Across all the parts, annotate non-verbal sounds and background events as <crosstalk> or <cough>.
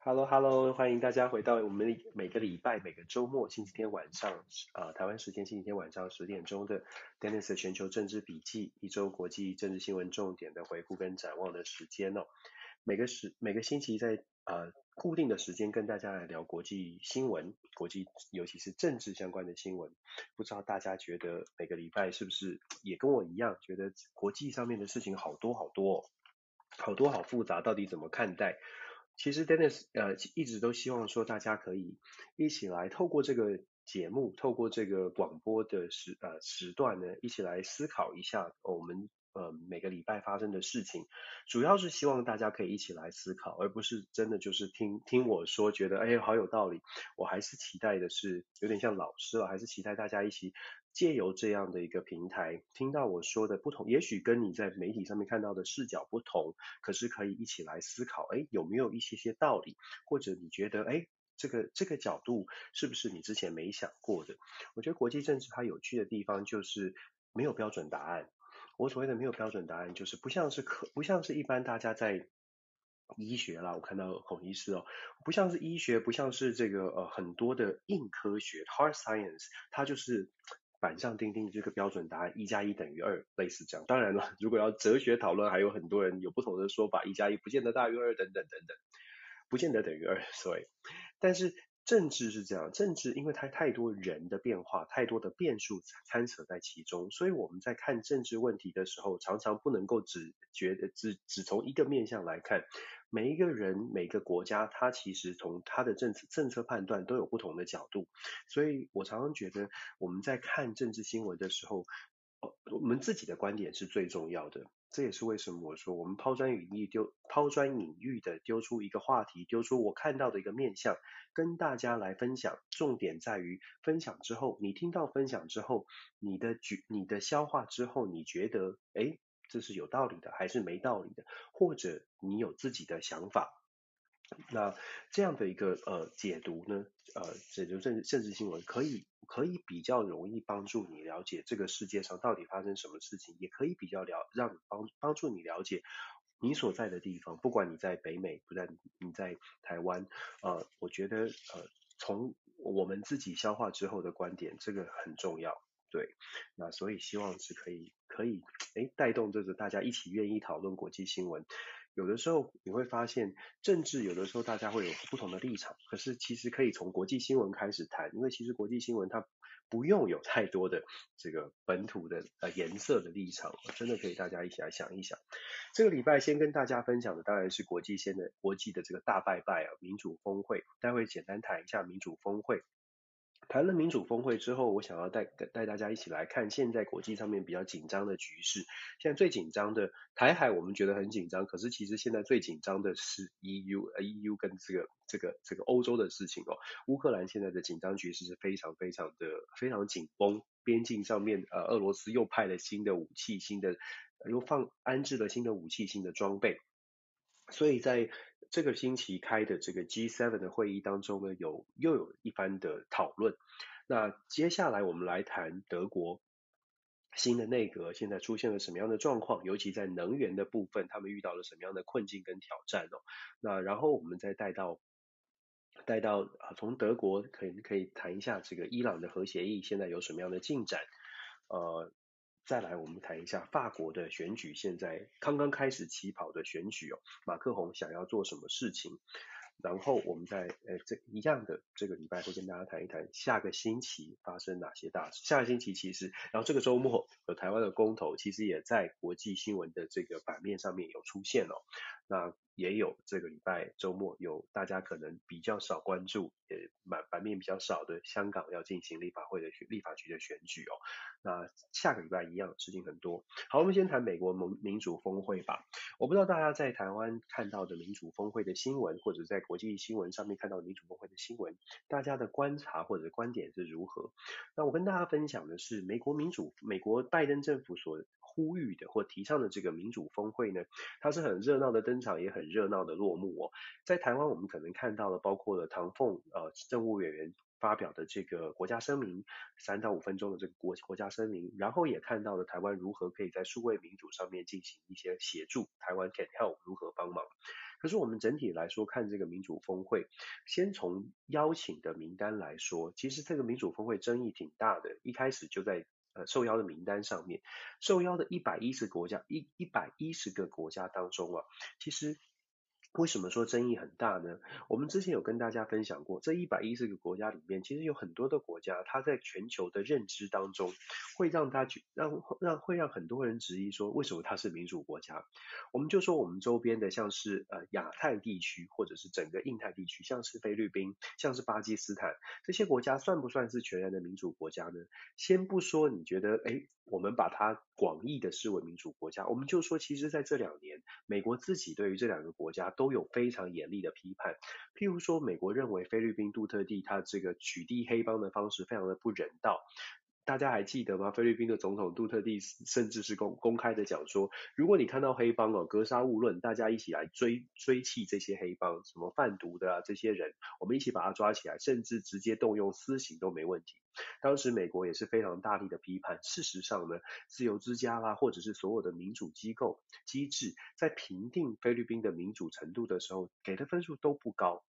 Hello，Hello，欢迎大家回到我们每个礼拜每个周末星期天晚上啊、呃，台湾时间星期天晚上十点钟的 Dennis 的全球政治笔记，一周国际政治新闻重点的回顾跟展望的时间哦。每个时每个星期在呃固定的时间跟大家来聊国际新闻，国际尤其是政治相关的新闻。不知道大家觉得每个礼拜是不是也跟我一样，觉得国际上面的事情好多好多，好多好复杂，到底怎么看待？其实 Dennis 呃一直都希望说大家可以一起来透过这个节目，透过这个广播的时呃时段呢，一起来思考一下我们呃每个礼拜发生的事情，主要是希望大家可以一起来思考，而不是真的就是听听我说觉得哎好有道理。我还是期待的是有点像老师了，还是期待大家一起。借由这样的一个平台，听到我说的不同，也许跟你在媒体上面看到的视角不同，可是可以一起来思考，哎，有没有一些些道理，或者你觉得，哎，这个这个角度是不是你之前没想过的？我觉得国际政治它有趣的地方就是没有标准答案。我所谓的没有标准答案，就是不像是科，不像是一般大家在医学啦，我看到孔医师哦，不像是医学，不像是这个呃很多的硬科学 （hard science），它就是。板上钉钉这个标准答案，一加一等于二，类似这样。当然了，如果要哲学讨论，还有很多人有不同的说法，一加一不见得大于二，等等等等，不见得等于二。所以，但是政治是这样，政治因为它太多人的变化，太多的变数参扯在其中，所以我们在看政治问题的时候，常常不能够只觉得只只从一个面向来看。每一个人、每个国家，他其实从他的政策政策判断都有不同的角度，所以我常常觉得我们在看政治新闻的时候，我们自己的观点是最重要的。这也是为什么我说我们抛砖引玉丢抛砖引玉的丢出一个话题，丢出我看到的一个面相，跟大家来分享。重点在于分享之后，你听到分享之后，你的举你的消化之后，你觉得诶这是有道理的还是没道理的？或者你有自己的想法？那这样的一个呃解读呢，呃，解读政治政治新闻可以可以比较容易帮助你了解这个世界上到底发生什么事情，也可以比较了让你帮帮助你了解你所在的地方，不管你在北美，不在你在台湾，呃，我觉得呃从我们自己消化之后的观点，这个很重要。对，那所以希望是可以可以诶带动这个大家一起愿意讨论国际新闻。有的时候你会发现政治有的时候大家会有不同的立场，可是其实可以从国际新闻开始谈，因为其实国际新闻它不用有太多的这个本土的呃颜色的立场，真的可以大家一起来想一想。这个礼拜先跟大家分享的当然是国际先的国际的这个大拜拜啊，民主峰会，待会简单谈一下民主峰会。谈了民主峰会之后，我想要带带大家一起来看现在国际上面比较紧张的局势。现在最紧张的台海，我们觉得很紧张，可是其实现在最紧张的是 EU，呃 EU 跟这个这个这个欧洲的事情哦。乌克兰现在的紧张局势是非常非常的非常紧绷，边境上面呃俄罗斯又派了新的武器，新的又放安置了新的武器，新的装备，所以在。这个星期开的这个 G7 的会议当中呢，有又有一番的讨论。那接下来我们来谈德国新的内阁现在出现了什么样的状况，尤其在能源的部分，他们遇到了什么样的困境跟挑战哦。那然后我们再带到带到啊，从德国可以可以谈一下这个伊朗的核协议现在有什么样的进展，呃。再来，我们谈一下法国的选举，现在刚刚开始起跑的选举哦，马克宏想要做什么事情？然后我们在呃这一样的这个礼拜会跟大家谈一谈下个星期发生哪些大事。下个星期其实，然后这个周末有台湾的公投，其实也在国际新闻的这个版面上面有出现哦。那也有这个礼拜周末有大家可能比较少关注，也版版面比较少的香港要进行立法会的选立法局的选举哦。那下个礼拜一样事情很多。好，我们先谈美国民民主峰会吧。我不知道大家在台湾看到的民主峰会的新闻，或者在国际新闻上面看到民主峰会的新闻，大家的观察或者观点是如何？那我跟大家分享的是美国民主，美国拜登政府所呼吁的或提倡的这个民主峰会呢，它是很热闹的登场，也很热闹的落幕哦。在台湾，我们可能看到了包括了唐凤呃政务委员发表的这个国家声明，三到五分钟的这个国国家声明，然后也看到了台湾如何可以在数位民主上面进行一些协助，台湾 can help 如何帮忙。可是我们整体来说看这个民主峰会，先从邀请的名单来说，其实这个民主峰会争议挺大的，一开始就在受邀的名单上面，受邀的一百一十国家一一百一十个国家当中啊，其实。为什么说争议很大呢？我们之前有跟大家分享过，这一百一十个国家里面，其实有很多的国家，它在全球的认知当中，会让大家让让会让很多人质疑说，为什么它是民主国家？我们就说我们周边的，像是呃亚太地区，或者是整个印太地区，像是菲律宾，像是巴基斯坦，这些国家算不算是全然的民主国家呢？先不说你觉得，诶，我们把它广义的视为民主国家，我们就说，其实在这两年，美国自己对于这两个国家都有非常严厉的批判，譬如说，美国认为菲律宾杜特地他这个取缔黑帮的方式非常的不人道。大家还记得吗？菲律宾的总统杜特地甚至是公公开的讲说，如果你看到黑帮哦，格杀勿论，大家一起来追追缉这些黑帮，什么贩毒的啊这些人，我们一起把他抓起来，甚至直接动用私刑都没问题。当时美国也是非常大力的批判。事实上呢，自由之家啦，或者是所有的民主机构机制，在评定菲律宾的民主程度的时候，给的分数都不高。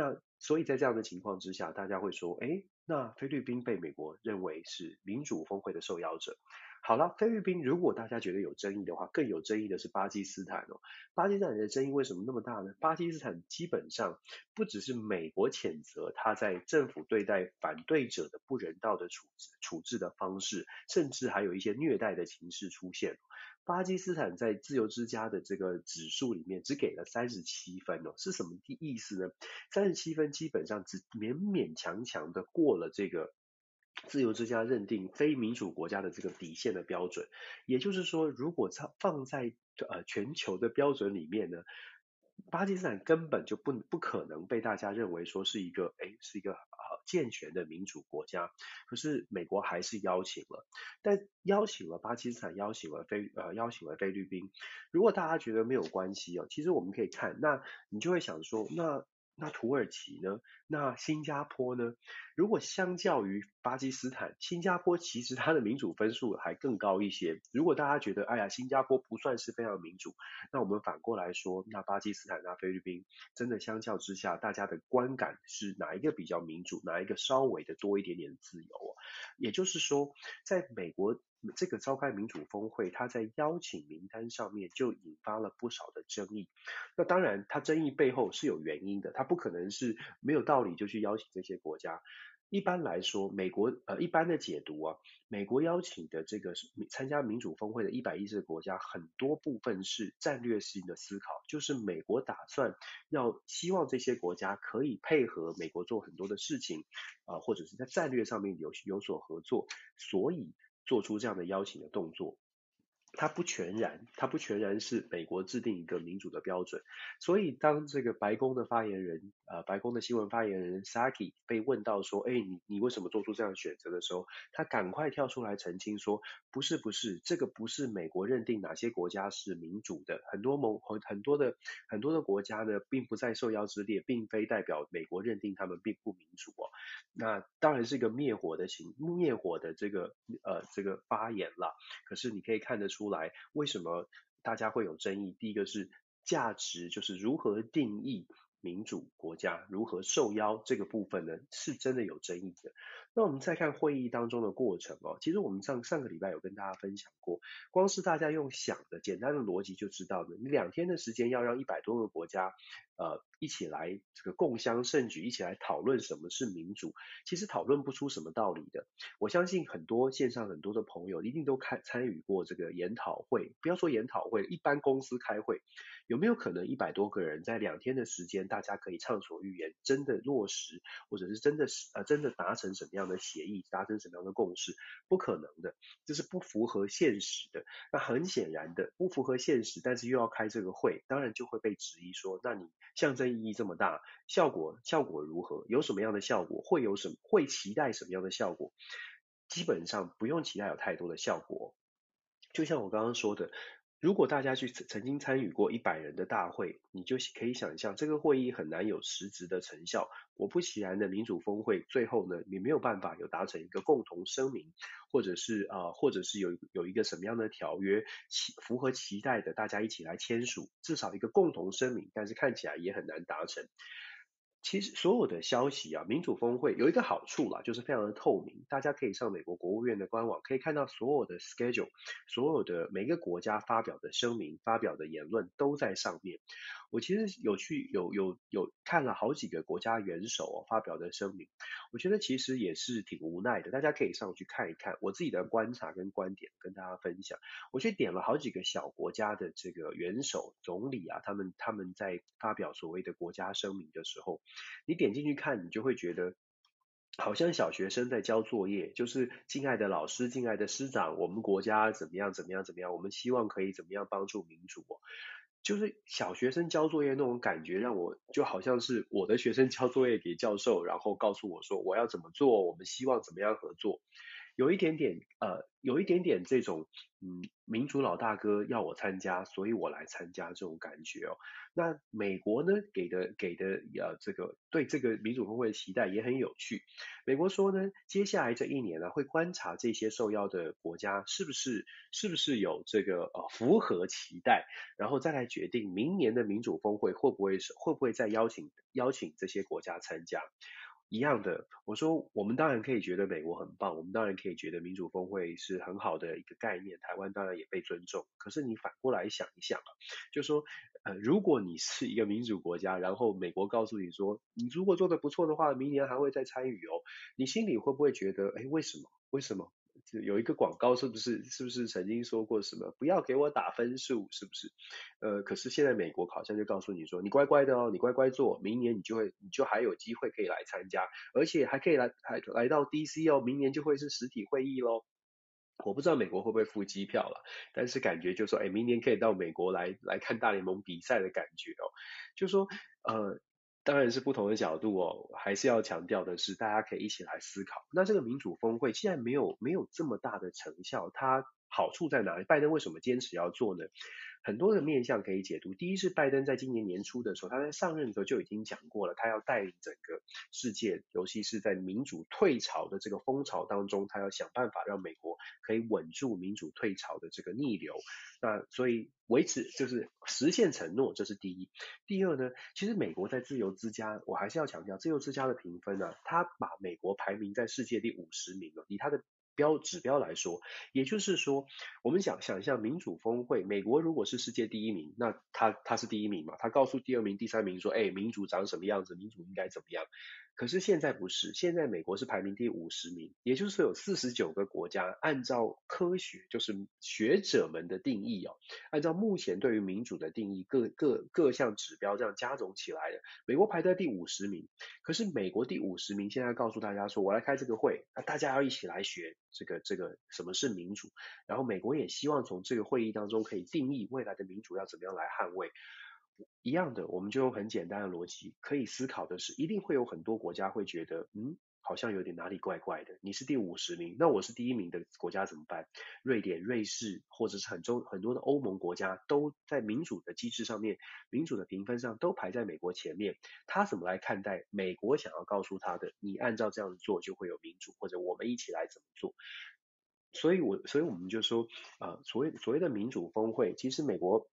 那所以在这样的情况之下，大家会说，诶，那菲律宾被美国认为是民主峰会的受邀者。好了，菲律宾如果大家觉得有争议的话，更有争议的是巴基斯坦哦。巴基斯坦的争议为什么那么大呢？巴基斯坦基本上不只是美国谴责他在政府对待反对者的不人道的处置处置的方式，甚至还有一些虐待的情势出现。巴基斯坦在自由之家的这个指数里面只给了三十七分哦，是什么意思呢？三十七分基本上只勉勉强强的过了这个自由之家认定非民主国家的这个底线的标准。也就是说，如果它放在呃全球的标准里面呢，巴基斯坦根本就不不可能被大家认为说是一个诶是一个。健全的民主国家，可是美国还是邀请了，但邀请了巴基斯坦，邀请了菲呃邀请了菲律宾。如果大家觉得没有关系哦，其实我们可以看，那你就会想说，那。那土耳其呢？那新加坡呢？如果相较于巴基斯坦，新加坡其实它的民主分数还更高一些。如果大家觉得，哎呀，新加坡不算是非常民主，那我们反过来说，那巴基斯坦、那菲律宾，真的相较之下，大家的观感是哪一个比较民主，哪一个稍微的多一点点自由？也就是说，在美国。这个召开民主峰会，他在邀请名单上面就引发了不少的争议。那当然，他争议背后是有原因的，他不可能是没有道理就去邀请这些国家。一般来说，美国呃一般的解读啊，美国邀请的这个参加民主峰会的一百一十个国家，很多部分是战略性的思考，就是美国打算要希望这些国家可以配合美国做很多的事情啊、或者是在战略上面有有所合作，所以。做出这样的邀请的动作。它不全然，它不全然是美国制定一个民主的标准。所以当这个白宫的发言人，呃，白宫的新闻发言人 Saki 被问到说，哎，你你为什么做出这样的选择的时候，他赶快跳出来澄清说，不是不是，这个不是美国认定哪些国家是民主的，很多某很很多的很多的国家呢，并不在受邀之列，并非代表美国认定他们并不民主哦。那当然是一个灭火的情灭火的这个呃这个发言了。可是你可以看得。出来，为什么大家会有争议？第一个是价值，就是如何定义民主国家，如何受邀这个部分呢，是真的有争议的。那我们再看会议当中的过程哦，其实我们上上个礼拜有跟大家分享过，光是大家用想的简单的逻辑就知道了，你两天的时间要让一百多个国家呃一起来这个共襄盛举，一起来讨论什么是民主，其实讨论不出什么道理的。我相信很多线上很多的朋友一定都开参与过这个研讨会，不要说研讨会，一般公司开会，有没有可能一百多个人在两天的时间，大家可以畅所欲言，真的落实，或者是真的是呃真的达成什么样这样的协议达成什么样的共识？不可能的，这是不符合现实的。那很显然的，不符合现实，但是又要开这个会，当然就会被质疑说，那你象征意义这么大，效果效果如何？有什么样的效果？会有什么？会期待什么样的效果？基本上不用期待有太多的效果。就像我刚刚说的。如果大家去曾经参与过一百人的大会，你就可以想象这个会议很难有实质的成效。果不其然的民主峰会最后呢，你没有办法有达成一个共同声明，或者是啊、或者是有有一个什么样的条约，期符合期待的，大家一起来签署，至少一个共同声明，但是看起来也很难达成。其实所有的消息啊，民主峰会有一个好处啦，就是非常的透明，大家可以上美国国务院的官网，可以看到所有的 schedule，所有的每个国家发表的声明、发表的言论都在上面。我其实有去有有有看了好几个国家元首哦发表的声明，我觉得其实也是挺无奈的，大家可以上去看一看，我自己的观察跟观点跟大家分享。我去点了好几个小国家的这个元首、总理啊，他们他们在发表所谓的国家声明的时候，你点进去看，你就会觉得好像小学生在交作业，就是敬爱的老师、敬爱的师长，我们国家怎么样怎么样怎么样，我们希望可以怎么样帮助民主。就是小学生交作业那种感觉，让我就好像是我的学生交作业给教授，然后告诉我说我要怎么做，我们希望怎么样合作。有一点点呃，有一点点这种嗯，民主老大哥要我参加，所以我来参加这种感觉哦。那美国呢，给的给的呃这个对这个民主峰会的期待也很有趣。美国说呢，接下来这一年呢，会观察这些受邀的国家是不是是不是有这个呃符合期待，然后再来决定明年的民主峰会会不会是会不会再邀请邀请这些国家参加。一样的，我说我们当然可以觉得美国很棒，我们当然可以觉得民主峰会是很好的一个概念，台湾当然也被尊重。可是你反过来想一想啊，就说呃，如果你是一个民主国家，然后美国告诉你说，你如果做的不错的话，明年还会再参与哦，你心里会不会觉得，哎，为什么？为什么？有一个广告是不是是不是曾经说过什么不要给我打分数是不是？呃，可是现在美国好像就告诉你说，你乖乖的哦，你乖乖做，明年你就会你就还有机会可以来参加，而且还可以来还来到 DC 哦，明年就会是实体会议喽。我不知道美国会不会付机票了，但是感觉就说，哎，明年可以到美国来来看大联盟比赛的感觉哦，就说呃。当然是不同的角度哦，还是要强调的是，大家可以一起来思考。那这个民主峰会既然没有没有这么大的成效，它好处在哪里？拜登为什么坚持要做呢？很多的面向可以解读。第一是拜登在今年年初的时候，他在上任的时候就已经讲过了，他要带领整个世界，尤其是在民主退潮的这个风潮当中，他要想办法让美国可以稳住民主退潮的这个逆流。那所以维持就是实现承诺，这是第一。第二呢，其实美国在自由之家，我还是要强调，自由之家的评分呢、啊，他把美国排名在世界第五十名了，以他的。标指标来说，也就是说，我们想想象民主峰会，美国如果是世界第一名，那他他是第一名嘛？他告诉第二名、第三名说：“哎，民主长什么样子？民主应该怎么样？”可是现在不是，现在美国是排名第五十名，也就是说有四十九个国家按照科学，就是学者们的定义哦，按照目前对于民主的定义，各各各项指标这样加总起来的，美国排在第五十名。可是美国第五十名现在告诉大家说：“我来开这个会，那大家要一起来学。”这个这个什么是民主？然后美国也希望从这个会议当中可以定义未来的民主要怎么样来捍卫。一样的，我们就用很简单的逻辑可以思考的是，一定会有很多国家会觉得，嗯，好像有点哪里怪怪的。你是第五十名，那我是第一名的国家怎么办？瑞典、瑞士或者是很多很多的欧盟国家都在民主的机制上面、民主的评分上都排在美国前面。他怎么来看待美国想要告诉他的？你按照这样做就会有民主，或者我们一起来怎么做？所以我，所以我们就说，啊、所谓所谓的民主峰会，其实美国。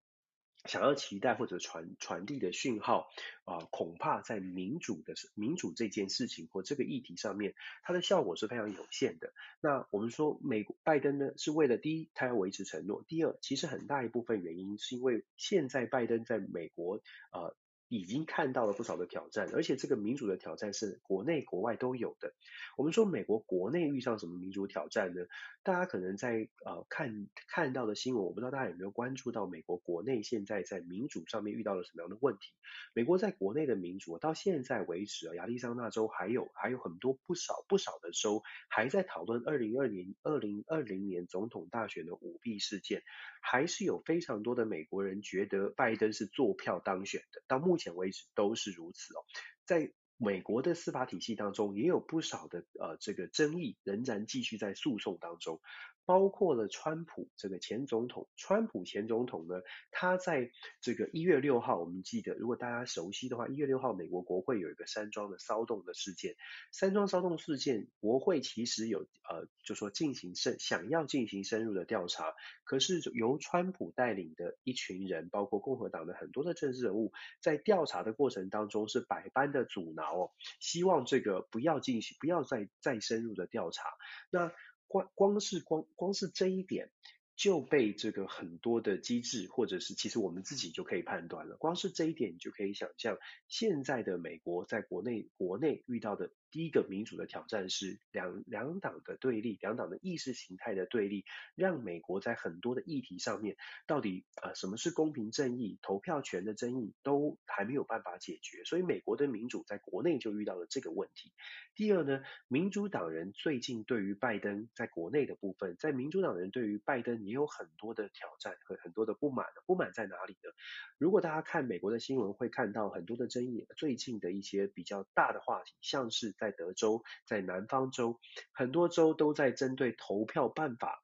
想要期待或者传传递的讯号啊、恐怕在民主的民主这件事情或这个议题上面，它的效果是非常有限的。那我们说，美国拜登呢，是为了第一，他要维持承诺；第二，其实很大一部分原因是因为现在拜登在美国呃。已经看到了不少的挑战，而且这个民主的挑战是国内国外都有的。我们说美国国内遇上什么民主挑战呢？大家可能在呃看看到的新闻，我不知道大家有没有关注到美国国内现在在民主上面遇到了什么样的问题。美国在国内的民主到现在为止啊，亚利桑那州还有还有很多不少不少的州还在讨论二零二零二零二零年总统大选的舞弊事件，还是有非常多的美国人觉得拜登是作票当选的。到目前。前为止都是如此哦，在美国的司法体系当中，也有不少的呃这个争议仍然继续在诉讼当中。包括了川普这个前总统，川普前总统呢，他在这个一月六号，我们记得，如果大家熟悉的话，一月六号美国国会有一个山庄的骚动的事件，山庄骚动事件，国会其实有呃，就说进行深想要进行深入的调查，可是由川普带领的一群人，包括共和党的很多的政治人物，在调查的过程当中是百般的阻挠哦，希望这个不要进行，不要再再深入的调查，那。光光是光光是这一点就被这个很多的机制，或者是其实我们自己就可以判断了。光是这一点，你就可以想象现在的美国在国内国内遇到的。第一个民主的挑战是两两党的对立，两党的意识形态的对立，让美国在很多的议题上面，到底呃什么是公平正义、投票权的争议都还没有办法解决，所以美国的民主在国内就遇到了这个问题。第二呢，民主党人最近对于拜登在国内的部分，在民主党人对于拜登也有很多的挑战和很多的不满，不满在哪里呢？如果大家看美国的新闻，会看到很多的争议，最近的一些比较大的话题，像是在德州，在南方州，很多州都在针对投票办法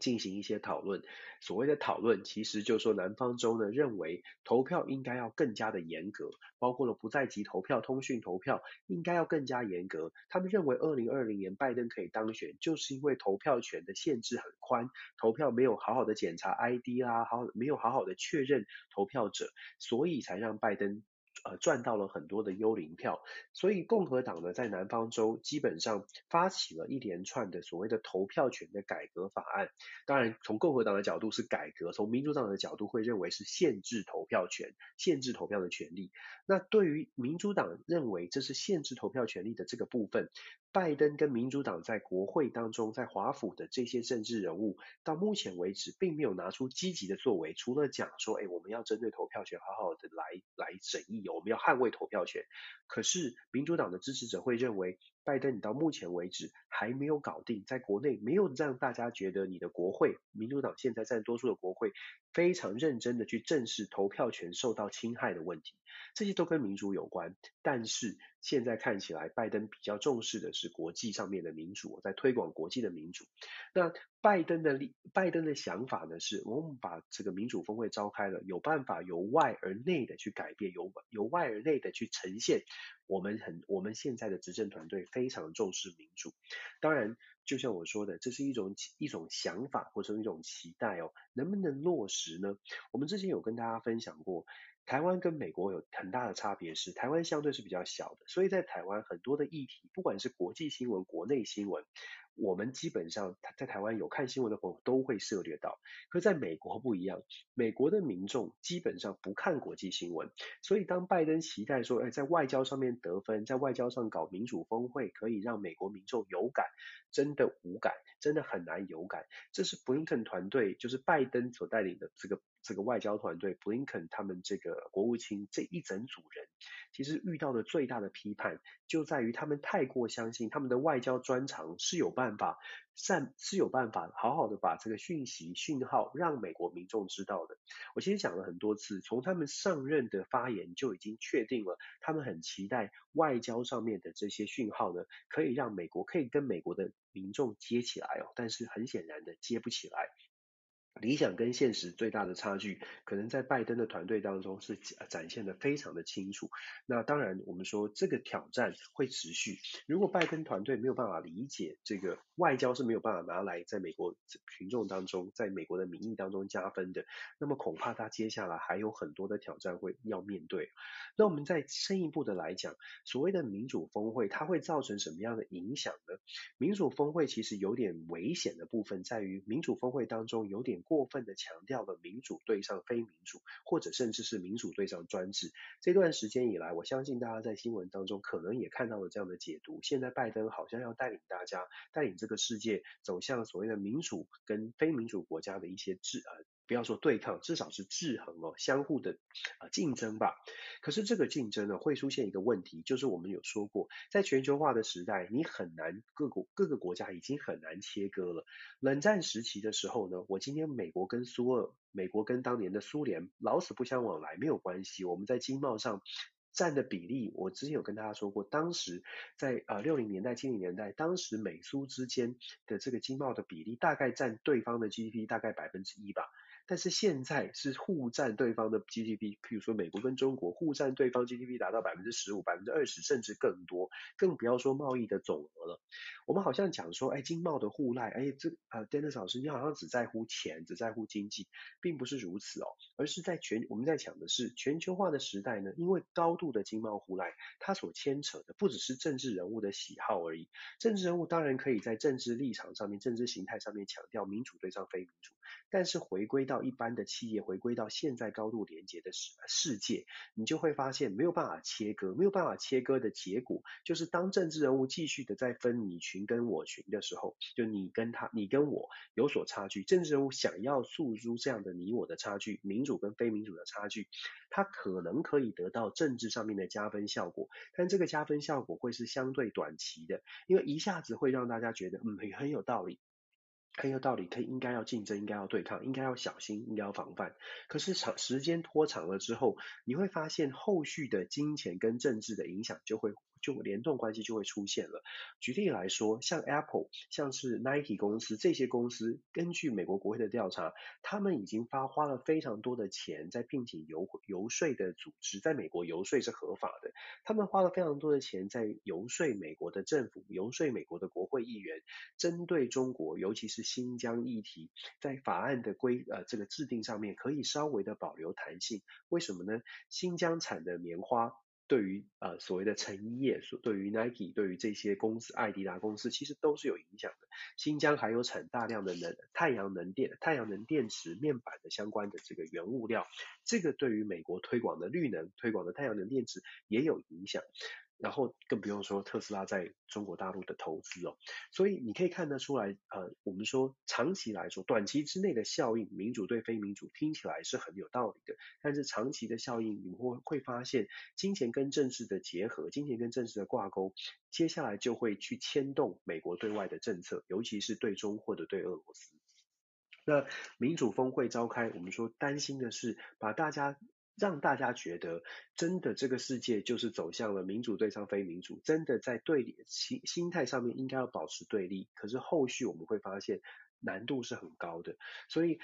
进行一些讨论。所谓的讨论，其实就是说南方州呢认为投票应该要更加的严格，包括了不在籍投票、通讯投票应该要更加严格。他们认为二零二零年拜登可以当选，就是因为投票权的限制很宽，投票没有好好的检查 ID 啊，好没有好好的确认投票者，所以才让拜登。呃，赚到了很多的幽灵票，所以共和党呢，在南方州基本上发起了一连串的所谓的投票权的改革法案。当然，从共和党的角度是改革，从民主党的角度会认为是限制投票权，限制投票的权利。那对于民主党认为这是限制投票权利的这个部分，拜登跟民主党在国会当中，在华府的这些政治人物，到目前为止并没有拿出积极的作为，除了讲说，哎，我们要针对投票权好好的来来审议。我们要捍卫投票权，可是民主党的支持者会认为，拜登你到目前为止还没有搞定，在国内没有让大家觉得你的国会，民主党现在占多数的国会，非常认真的去正视投票权受到侵害的问题，这些都跟民主有关，但是现在看起来，拜登比较重视的是国际上面的民主，在推广国际的民主。那拜登的拜登的想法呢，是我们把这个民主峰会召开了，有办法由外而内的去改变，由由外而内的去呈现。我们很我们现在的执政团队非常重视民主。当然，就像我说的，这是一种一种想法或者一种期待哦，能不能落实呢？我们之前有跟大家分享过。台湾跟美国有很大的差别是，台湾相对是比较小的，所以在台湾很多的议题，不管是国际新闻、国内新闻，我们基本上在台湾有看新闻的朋友都会涉猎到。可在美国不一样，美国的民众基本上不看国际新闻，所以当拜登期待说，哎，在外交上面得分，在外交上搞民主峰会，可以让美国民众有感，真的无感，真的很难有感。这是布林肯团队，就是拜登所带领的这个。这个外交团队，布林肯他们这个国务卿这一整组人，其实遇到的最大的批判，就在于他们太过相信他们的外交专长是有办法善是有办法好好的把这个讯息讯号让美国民众知道的。我先讲了很多次，从他们上任的发言就已经确定了，他们很期待外交上面的这些讯号呢，可以让美国可以跟美国的民众接起来哦，但是很显然的接不起来。理想跟现实最大的差距，可能在拜登的团队当中是展现的非常的清楚。那当然，我们说这个挑战会持续。如果拜登团队没有办法理解这个外交是没有办法拿来在美国群众当中，在美国的民意当中加分的，那么恐怕他接下来还有很多的挑战会要面对。那我们再深一步的来讲，所谓的民主峰会，它会造成什么样的影响呢？民主峰会其实有点危险的部分在于，民主峰会当中有点。过分的强调了民主对上非民主，或者甚至是民主对上专制。这段时间以来，我相信大家在新闻当中可能也看到了这样的解读。现在拜登好像要带领大家，带领这个世界走向所谓的民主跟非民主国家的一些制呃。不要说对抗，至少是制衡哦，相互的呃竞争吧。可是这个竞争呢，会出现一个问题，就是我们有说过，在全球化的时代，你很难各国各个国家已经很难切割了。冷战时期的时候呢，我今天美国跟苏俄，美国跟当年的苏联老死不相往来没有关系，我们在经贸上。占的比例，我之前有跟大家说过，当时在呃六零年代、七零年代，当时美苏之间的这个经贸的比例，大概占对方的 GDP 大概百分之一吧。但是现在是互占对方的 GDP，譬如说美国跟中国互占对方 GDP 达到百分之十五、百分之二十，甚至更多，更不要说贸易的总额了。我们好像讲说，哎，经贸的互赖，哎，这呃，Dennis 老师，你好像只在乎钱，只在乎经济，并不是如此哦，而是在全我们在讲的是全球化的时代呢，因为高度的经贸互赖，它所牵扯的不只是政治人物的喜好而已。政治人物当然可以在政治立场上面、政治形态上面强调民主对上非民主，但是回归到一般的企业回归到现在高度连接的世世界，你就会发现没有办法切割，没有办法切割的结果，就是当政治人物继续的在分你群跟我群的时候，就你跟他，你跟我有所差距，政治人物想要诉诸这样的你我的差距，民主跟非民主的差距，他可能可以得到政治上面的加分效果，但这个加分效果会是相对短期的，因为一下子会让大家觉得嗯，很有道理。很有道理，可以应该要竞争，应该要对抗，应该要小心，应该要防范。可是长时间拖长了之后，你会发现后续的金钱跟政治的影响就会。就联动关系就会出现了。举例来说，像 Apple，像是 Nike 公司这些公司，根据美国国会的调查，他们已经发花了非常多的钱在聘请游游说的组织，在美国游说是合法的。他们花了非常多的钱在游说美国的政府，游说美国的国会议员，针对中国，尤其是新疆议题，在法案的规呃这个制定上面可以稍微的保留弹性。为什么呢？新疆产的棉花。对于呃所谓的成衣业，所对于 Nike，对于这些公司，艾迪达公司，其实都是有影响的。新疆还有产大量的能太阳能电、太阳能电池面板的相关的这个原物料，这个对于美国推广的绿能、推广的太阳能电池也有影响。然后更不用说特斯拉在中国大陆的投资哦，所以你可以看得出来，呃，我们说长期来说，短期之内的效应，民主对非民主听起来是很有道理的，但是长期的效应，你会会发现金钱跟政治的结合，金钱跟政治的挂钩，接下来就会去牵动美国对外的政策，尤其是对中或者对俄罗斯。那民主峰会召开，我们说担心的是把大家。让大家觉得，真的这个世界就是走向了民主对上非民主，真的在对立心心态上面应该要保持对立。可是后续我们会发现难度是很高的，所以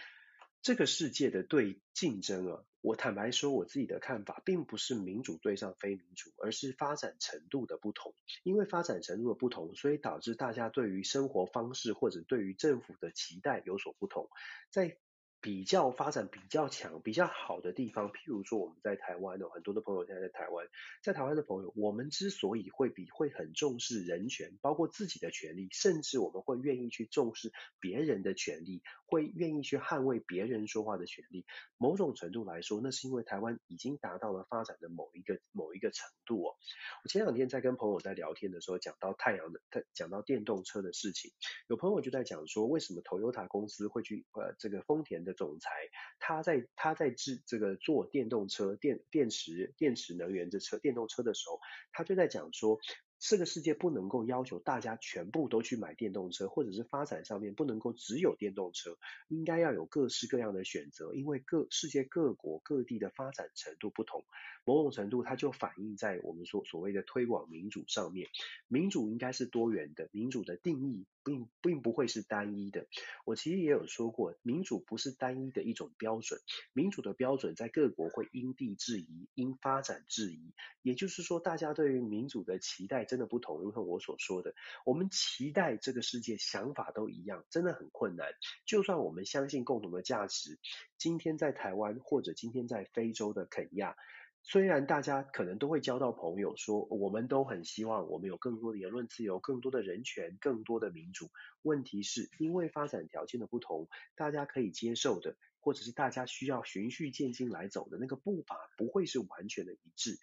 这个世界的对竞争啊，我坦白说我自己的看法，并不是民主对上非民主，而是发展程度的不同。因为发展程度的不同，所以导致大家对于生活方式或者对于政府的期待有所不同，在。比较发展比较强、比较好的地方，譬如说我们在台湾哦，很多的朋友现在在台湾，在台湾的朋友，我们之所以会比会很重视人权，包括自己的权利，甚至我们会愿意去重视别人的权利，会愿意去捍卫别人说话的权利。某种程度来说，那是因为台湾已经达到了发展的某一个某一个程度哦。我前两天在跟朋友在聊天的时候，讲到太阳的，他，讲到电动车的事情，有朋友就在讲说，为什么 Toyota 公司会去呃这个丰田的。总裁，他在他在制这个做电动车电电池电池能源的车电动车的时候，他就在讲说。这个世界不能够要求大家全部都去买电动车，或者是发展上面不能够只有电动车，应该要有各式各样的选择，因为各世界各国各地的发展程度不同，某种程度它就反映在我们说所谓的推广民主上面。民主应该是多元的，民主的定义并并不会是单一的。我其实也有说过，民主不是单一的一种标准，民主的标准在各国会因地制宜，因发展制宜。也就是说，大家对于民主的期待。真的不同，如同我所说的，我们期待这个世界想法都一样，真的很困难。就算我们相信共同的价值，今天在台湾或者今天在非洲的肯亚，虽然大家可能都会交到朋友说，我们都很希望我们有更多的言论自由、更多的人权、更多的民主。问题是因为发展条件的不同，大家可以接受的，或者是大家需要循序渐进来走的那个步伐，不会是完全的一致。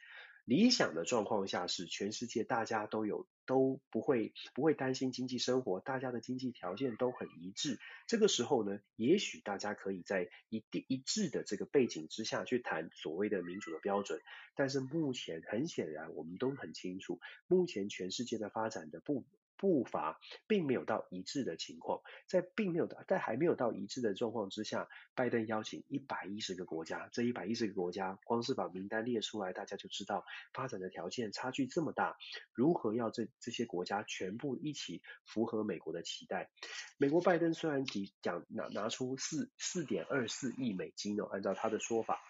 理想的状况下是全世界大家都有都不会不会担心经济生活，大家的经济条件都很一致。这个时候呢，也许大家可以在一定一致的这个背景之下去谈所谓的民主的标准。但是目前很显然，我们都很清楚，目前全世界的发展的步步伐并没有到一致的情况，在并没有到在还没有到一致的状况之下，拜登邀请一百一十个国家，这一百一十个国家光是把名单列出来，大家就知道发展的条件差距这么大，如何要这这些国家全部一起符合美国的期待？美国拜登虽然提讲拿拿出四四点二四亿美金哦，按照他的说法。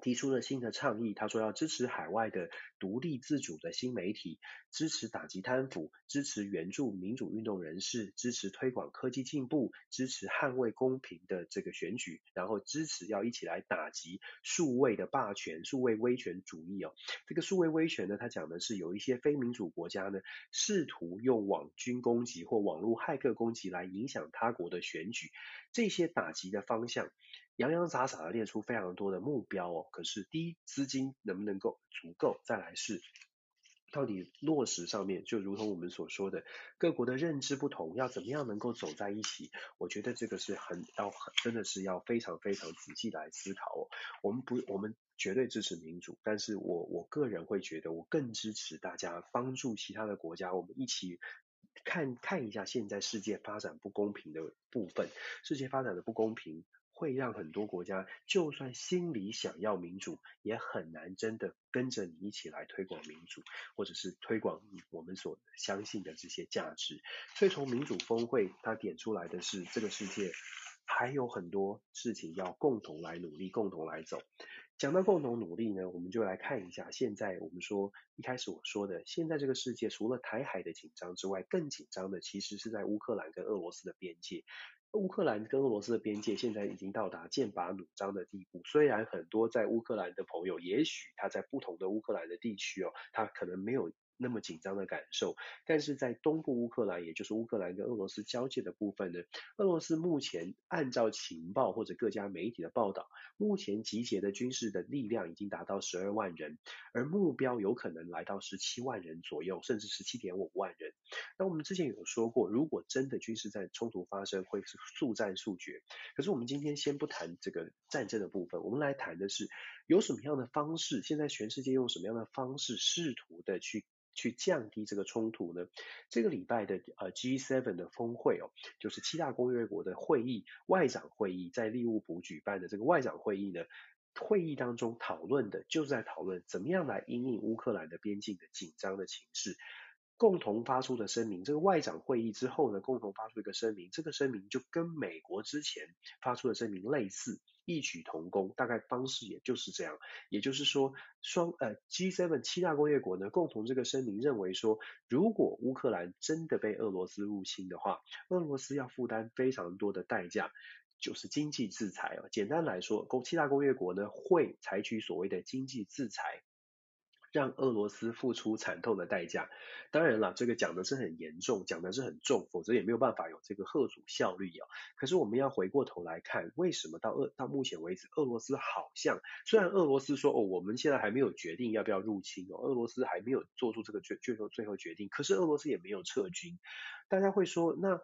提出了新的倡议，他说要支持海外的独立自主的新媒体，支持打击贪腐，支持援助民主运动人士，支持推广科技进步，支持捍卫公平的这个选举，然后支持要一起来打击数位的霸权、数位威权主义哦。这个数位威权呢，他讲的是有一些非民主国家呢，试图用网军攻击或网络骇客攻击来影响他国的选举，这些打击的方向。洋洋洒洒的列出非常多的目标哦，可是第一，资金能不能够足够？再来是到底落实上面，就如同我们所说的，各国的认知不同，要怎么样能够走在一起？我觉得这个是很要很真的是要非常非常仔细来思考哦。我们不，我们绝对支持民主，但是我我个人会觉得，我更支持大家帮助其他的国家，我们一起看看一下现在世界发展不公平的部分，世界发展的不公平。会让很多国家，就算心里想要民主，也很难真的跟着你一起来推广民主，或者是推广我们所相信的这些价值。所以从民主峰会，它点出来的是，这个世界还有很多事情要共同来努力，共同来走。讲到共同努力呢，我们就来看一下，现在我们说一开始我说的，现在这个世界除了台海的紧张之外，更紧张的其实是在乌克兰跟俄罗斯的边界。乌克兰跟俄罗斯的边界现在已经到达剑拔弩张的地步。虽然很多在乌克兰的朋友，也许他在不同的乌克兰的地区哦，他可能没有。那么紧张的感受，但是在东部乌克兰，也就是乌克兰跟俄罗斯交界的部分呢，俄罗斯目前按照情报或者各家媒体的报道，目前集结的军事的力量已经达到十二万人，而目标有可能来到十七万人左右，甚至十七点五万人。那我们之前有说过，如果真的军事战冲突发生，会速战速决。可是我们今天先不谈这个战争的部分，我们来谈的是有什么样的方式，现在全世界用什么样的方式试图的去。去降低这个冲突呢？这个礼拜的呃 G7 的峰会哦，就是七大工业国的会议，外长会议在利物浦举办的这个外长会议呢，会议当中讨论的就是在讨论怎么样来因应乌克兰的边境的紧张的情势。共同发出的声明，这个外长会议之后呢，共同发出一个声明，这个声明就跟美国之前发出的声明类似，异曲同工，大概方式也就是这样。也就是说，双呃 G7 七大工业国呢，共同这个声明认为说，如果乌克兰真的被俄罗斯入侵的话，俄罗斯要负担非常多的代价，就是经济制裁哦。简单来说，共七大工业国呢会采取所谓的经济制裁。让俄罗斯付出惨痛的代价。当然了，这个讲的是很严重，讲的是很重，否则也没有办法有这个吓阻效率啊。可是我们要回过头来看，为什么到俄到目前为止，俄罗斯好像虽然俄罗斯说哦，我们现在还没有决定要不要入侵哦，俄罗斯还没有做出这个决最后最后决定，可是俄罗斯也没有撤军。大家会说那？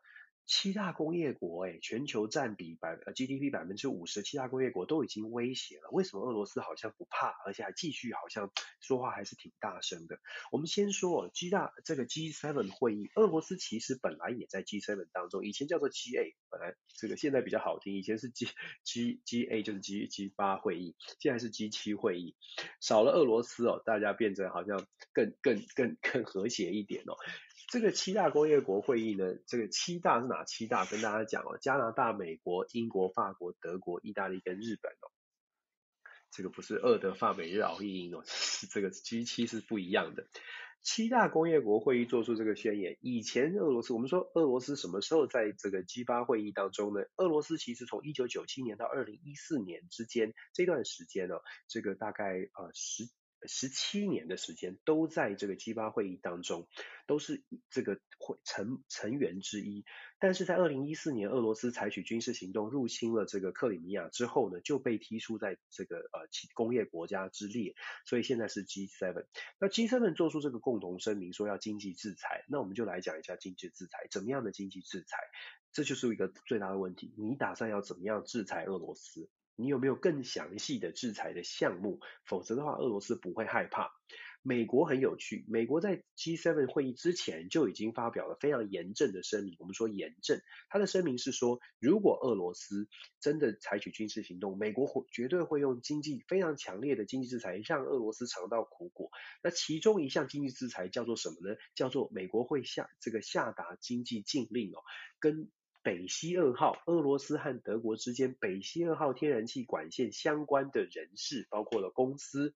七大工业国，诶，全球占比百呃 GDP 百分之五十，七大工业国都已经威胁了，为什么俄罗斯好像不怕，而且还继续好像说话还是挺大声的？我们先说 G 大这个 G7 会议，俄罗斯其实本来也在 G7 当中，以前叫做 G8，本来这个现在比较好听，以前是 G G G8 就是 G G8 会议，现在是 G7 会议，少了俄罗斯哦，大家变成好像更更更更和谐一点哦。这个七大工业国会议呢，这个七大是哪七大？跟大家讲哦，加拿大、美国、英国、法国、德国、意大利跟日本哦。这个不是二德法美日澳英哦，是 <laughs> 这个 G7 是不一样的。七大工业国会议做出这个宣言，以前俄罗斯，我们说俄罗斯什么时候在这个 G8 会议当中呢？俄罗斯其实从一九九七年到二零一四年之间这段时间、哦，这个大概呃十。十七年的时间都在这个 G8 会议当中，都是这个会成成员之一。但是在二零一四年，俄罗斯采取军事行动入侵了这个克里米亚之后呢，就被踢出在这个呃工业国家之列。所以现在是 G7。那 G7 做出这个共同声明说要经济制裁，那我们就来讲一下经济制裁，怎么样的经济制裁？这就是一个最大的问题。你打算要怎么样制裁俄罗斯？你有没有更详细的制裁的项目？否则的话，俄罗斯不会害怕。美国很有趣，美国在 G7 会议之前就已经发表了非常严正的声明。我们说严正，他的声明是说，如果俄罗斯真的采取军事行动，美国会绝对会用经济非常强烈的经济制裁，让俄罗斯尝到苦果。那其中一项经济制裁叫做什么呢？叫做美国会下这个下达经济禁令哦，跟北溪二号，俄罗斯和德国之间北溪二号天然气管线相关的人士，包括了公司，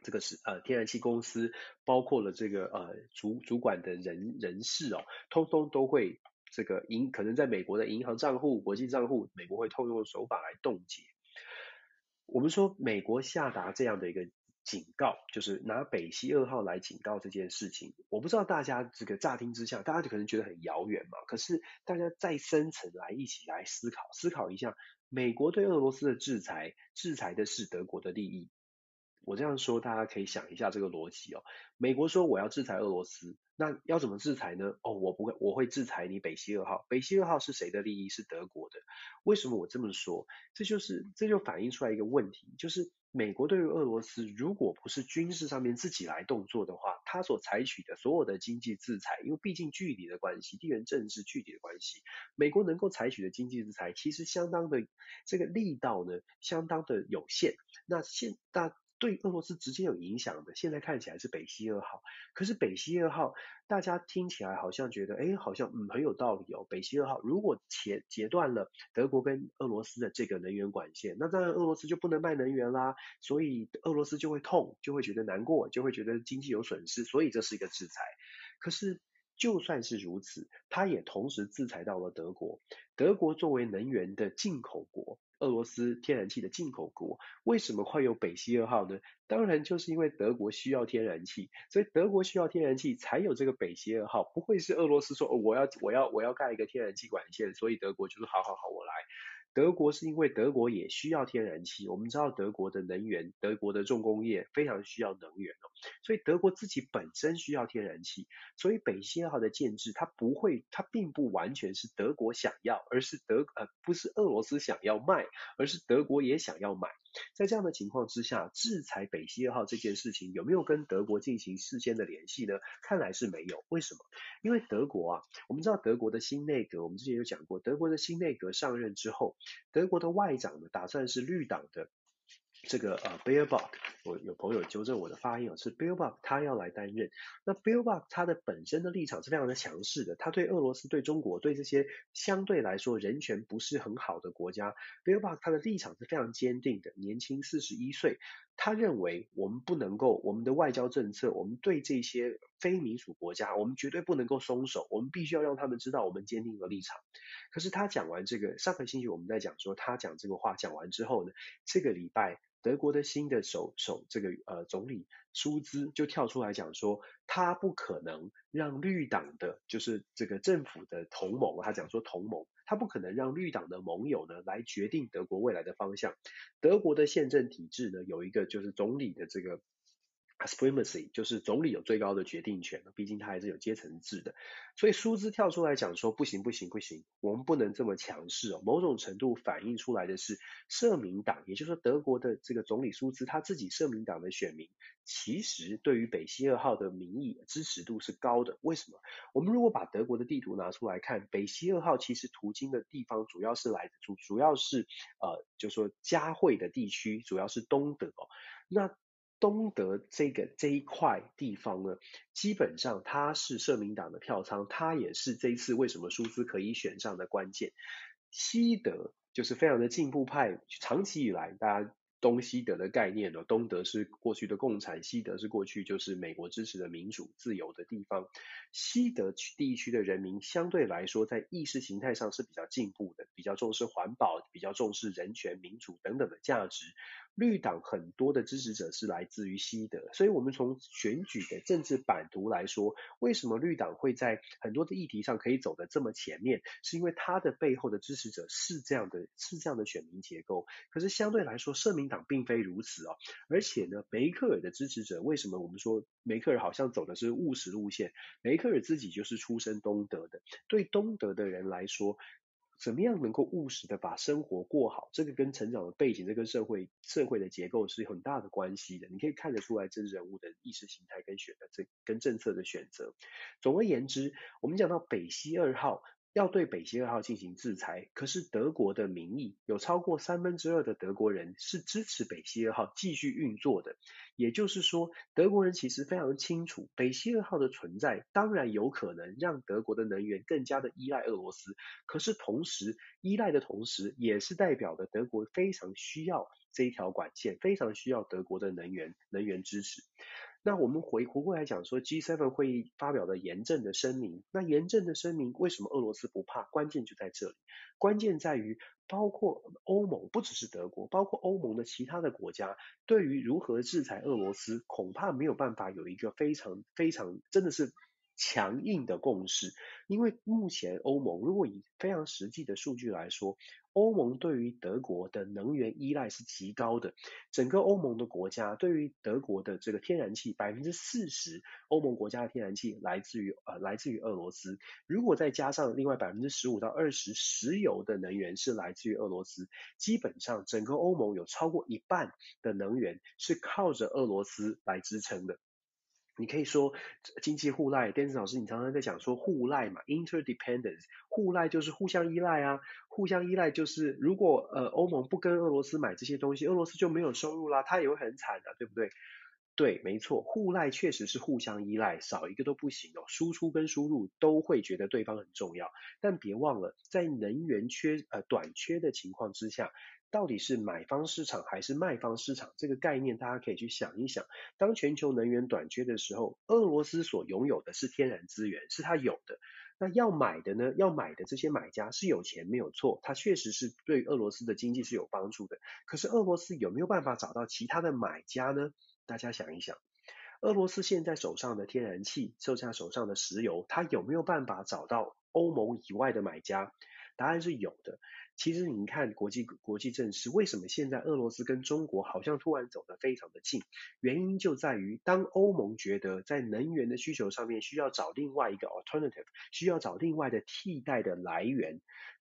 这个是呃天然气公司，包括了这个呃主主管的人人士哦，通通都会这个银可能在美国的银行账户、国际账户，美国会通用手法来冻结。我们说美国下达这样的一个。警告就是拿北溪二号来警告这件事情，我不知道大家这个乍听之下，大家就可能觉得很遥远嘛。可是大家再深层来一起来思考，思考一下，美国对俄罗斯的制裁，制裁的是德国的利益。我这样说，大家可以想一下这个逻辑哦。美国说我要制裁俄罗斯，那要怎么制裁呢？哦，我不会，我会制裁你北溪二号。北溪二号是谁的利益？是德国的。为什么我这么说？这就是这就反映出来一个问题，就是。美国对于俄罗斯，如果不是军事上面自己来动作的话，它所采取的所有的经济制裁，因为毕竟距离的关系、地缘政治距离的关系，美国能够采取的经济制裁，其实相当的这个力道呢，相当的有限。那现大。对俄罗斯直接有影响的，现在看起来是北溪二号。可是北溪二号，大家听起来好像觉得，哎，好像嗯很有道理哦。北溪二号如果切截断了德国跟俄罗斯的这个能源管线，那当然俄罗斯就不能卖能源啦，所以俄罗斯就会痛，就会觉得难过，就会觉得经济有损失，所以这是一个制裁。可是就算是如此，它也同时制裁到了德国。德国作为能源的进口国。俄罗斯天然气的进口国，为什么会有北溪二号呢？当然就是因为德国需要天然气，所以德国需要天然气才有这个北溪二号，不会是俄罗斯说，哦，我要我要我要盖一个天然气管线，所以德国就说好好好，我来。德国是因为德国也需要天然气，我们知道德国的能源，德国的重工业非常需要能源哦，所以德国自己本身需要天然气，所以北溪二号的建制，它不会，它并不完全是德国想要，而是德呃不是俄罗斯想要卖，而是德国也想要买。在这样的情况之下，制裁北溪二号这件事情有没有跟德国进行事先的联系呢？看来是没有。为什么？因为德国啊，我们知道德国的新内阁，我们之前有讲过，德国的新内阁上任之后，德国的外长呢，打算是绿党的。这个呃，Baerbock，我有朋友纠正我的发音啊，是 Baerbock，他要来担任。那 Baerbock 他的本身的立场是非常的强势的，他对俄罗斯、对中国、对这些相对来说人权不是很好的国家，Baerbock 他的立场是非常坚定的。年轻四十一岁，他认为我们不能够，我们的外交政策，我们对这些非民主国家，我们绝对不能够松手，我们必须要让他们知道我们坚定的立场。可是他讲完这个，上个星期我们在讲说他讲这个话讲完之后呢，这个礼拜。德国的新的首首这个呃总理舒兹就跳出来讲说，他不可能让绿党的，就是这个政府的同盟，他讲说同盟，他不可能让绿党的盟友呢来决定德国未来的方向。德国的宪政体制呢有一个就是总理的这个。Supremacy 就是总理有最高的决定权，毕竟他还是有阶层制的。所以舒兹跳出来讲说，不行不行不行，我们不能这么强势哦。某种程度反映出来的是，社民党，也就是说德国的这个总理舒兹他自己社民党的选民，其实对于北溪二号的民意支持度是高的。为什么？我们如果把德国的地图拿出来看，北溪二号其实途经的地方主要是来主主要是呃，就说嘉惠的地区，主要是东德哦。那东德这个这一块地方呢，基本上它是社民党的票仓，它也是这一次为什么舒兹可以选上的关键。西德就是非常的进步派，长期以来大家。东西德的概念呢，东德是过去的共产，西德是过去就是美国支持的民主自由的地方。西德地区的人民相对来说，在意识形态上是比较进步的，比较重视环保，比较重视人权、民主等等的价值。绿党很多的支持者是来自于西德，所以我们从选举的政治版图来说，为什么绿党会在很多的议题上可以走得这么前面？是因为它的背后的支持者是这样的，是这样的选民结构。可是相对来说，社民党并非如此哦，而且呢，梅克尔的支持者为什么我们说梅克尔好像走的是务实路线？梅克尔自己就是出身东德的，对东德的人来说，怎么样能够务实的把生活过好？这个跟成长的背景，这跟社会社会的结构是很大的关系的。你可以看得出来，这人物的意识形态跟选的这跟政策的选择。总而言之，我们讲到北溪二号。要对北溪二号进行制裁，可是德国的民意有超过三分之二的德国人是支持北溪二号继续运作的。也就是说，德国人其实非常清楚，北溪二号的存在当然有可能让德国的能源更加的依赖俄罗斯，可是同时依赖的同时，也是代表的德国非常需要这一条管线，非常需要德国的能源能源支持。那我们回回过来讲说，G7 会议发表的严正的声明，那严正的声明为什么俄罗斯不怕？关键就在这里，关键在于包括欧盟，不只是德国，包括欧盟的其他的国家，对于如何制裁俄罗斯，恐怕没有办法有一个非常非常真的是。强硬的共识，因为目前欧盟如果以非常实际的数据来说，欧盟对于德国的能源依赖是极高的。整个欧盟的国家对于德国的这个天然气，百分之四十欧盟国家的天然气来自于呃来自于俄罗斯。如果再加上另外百分之十五到二十石油的能源是来自于俄罗斯，基本上整个欧盟有超过一半的能源是靠着俄罗斯来支撑的。你可以说经济互赖，电子老师，你常常在讲说互赖嘛，interdependence，互赖就是互相依赖啊，互相依赖就是如果呃欧盟不跟俄罗斯买这些东西，俄罗斯就没有收入啦，他也会很惨的，对不对？对，没错，互赖确实是互相依赖，少一个都不行哦，输出跟输入都会觉得对方很重要，但别忘了，在能源缺呃短缺的情况之下。到底是买方市场还是卖方市场？这个概念大家可以去想一想。当全球能源短缺的时候，俄罗斯所拥有的是天然资源，是他有的。那要买的呢？要买的这些买家是有钱没有错，他确实是对俄罗斯的经济是有帮助的。可是俄罗斯有没有办法找到其他的买家呢？大家想一想，俄罗斯现在手上的天然气，手下手上的石油，他有没有办法找到欧盟以外的买家？答案是有的。其实你看国际国际政治，为什么现在俄罗斯跟中国好像突然走得非常的近？原因就在于，当欧盟觉得在能源的需求上面需要找另外一个 alternative，需要找另外的替代的来源，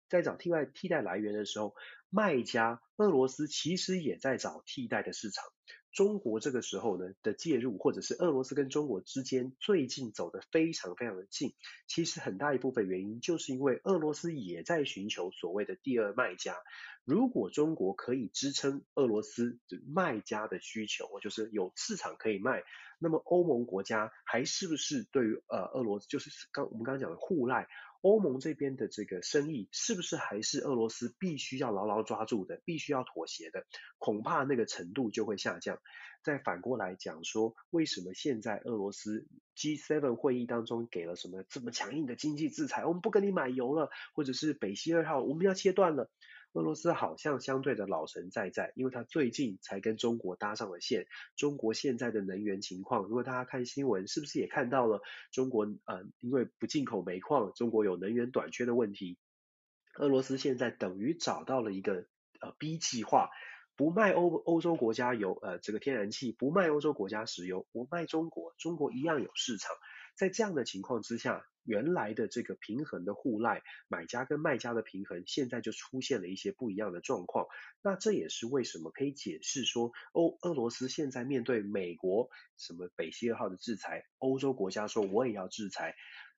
在找替代替代来源的时候，卖家俄罗斯其实也在找替代的市场。中国这个时候呢的介入，或者是俄罗斯跟中国之间最近走得非常非常的近，其实很大一部分原因就是因为俄罗斯也在寻求所谓的第二卖家。如果中国可以支撑俄罗斯卖家的需求，就是有市场可以卖，那么欧盟国家还是不是对于呃俄罗斯，就是刚我们刚刚讲的互赖？欧盟这边的这个生意是不是还是俄罗斯必须要牢牢抓住的，必须要妥协的？恐怕那个程度就会下降。再反过来讲说，为什么现在俄罗斯 G7 会议当中给了什么这么强硬的经济制裁？我们不跟你买油了，或者是北溪二号我们要切断了。俄罗斯好像相对的老神在在，因为他最近才跟中国搭上了线。中国现在的能源情况，如果大家看新闻，是不是也看到了中国呃，因为不进口煤矿，中国有能源短缺的问题。俄罗斯现在等于找到了一个呃 B 计划，不卖欧欧洲国家油呃这个天然气，不卖欧洲国家石油，不卖中国，中国一样有市场。在这样的情况之下，原来的这个平衡的互赖，买家跟卖家的平衡，现在就出现了一些不一样的状况。那这也是为什么可以解释说，欧俄罗斯现在面对美国什么北溪二号的制裁，欧洲国家说我也要制裁，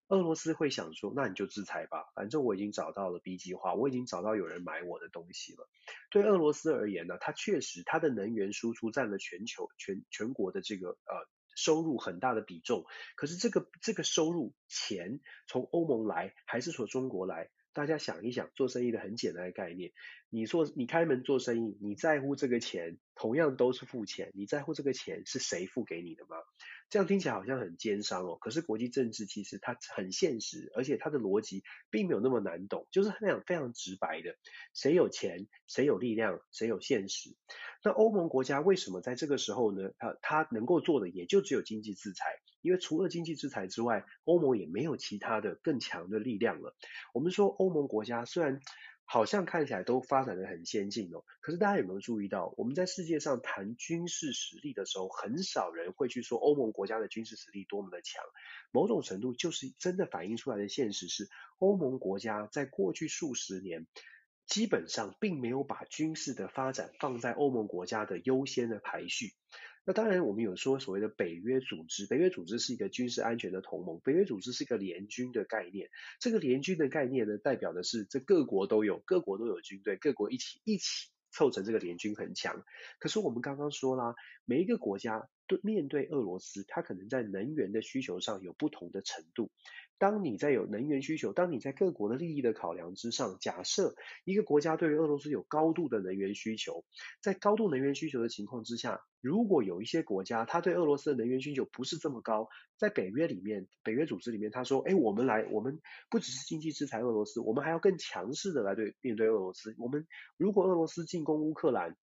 俄罗斯会想说，那你就制裁吧，反正我已经找到了 B 计划，我已经找到有人买我的东西了。对俄罗斯而言呢，它确实它的能源输出占了全球全全国的这个呃。收入很大的比重，可是这个这个收入钱从欧盟来还是从中国来？大家想一想，做生意的很简单的概念，你做你开门做生意，你在乎这个钱，同样都是付钱，你在乎这个钱是谁付给你的吗？这样听起来好像很奸商哦，可是国际政治其实它很现实，而且它的逻辑并没有那么难懂，就是非常非常直白的，谁有钱，谁有力量，谁有现实。那欧盟国家为什么在这个时候呢？它它能够做的也就只有经济制裁。因为除了经济制裁之外，欧盟也没有其他的更强的力量了。我们说欧盟国家虽然好像看起来都发展得很先进哦，可是大家有没有注意到，我们在世界上谈军事实力的时候，很少人会去说欧盟国家的军事实力多么的强。某种程度就是真的反映出来的现实是，欧盟国家在过去数十年。基本上并没有把军事的发展放在欧盟国家的优先的排序。那当然，我们有说所谓的北约组织，北约组织是一个军事安全的同盟，北约组织是一个联军的概念。这个联军的概念呢，代表的是这各国都有，各国都有军队，各国一起一起凑成这个联军很强。可是我们刚刚说啦，每一个国家对面对俄罗斯，它可能在能源的需求上有不同的程度。当你在有能源需求，当你在各国的利益的考量之上，假设一个国家对于俄罗斯有高度的能源需求，在高度能源需求的情况之下，如果有一些国家它对俄罗斯的能源需求不是这么高，在北约里面，北约组织里面，他说，哎，我们来，我们不只是经济制裁俄罗斯，我们还要更强势的来对面对俄罗斯。我们如果俄罗斯进攻乌克兰，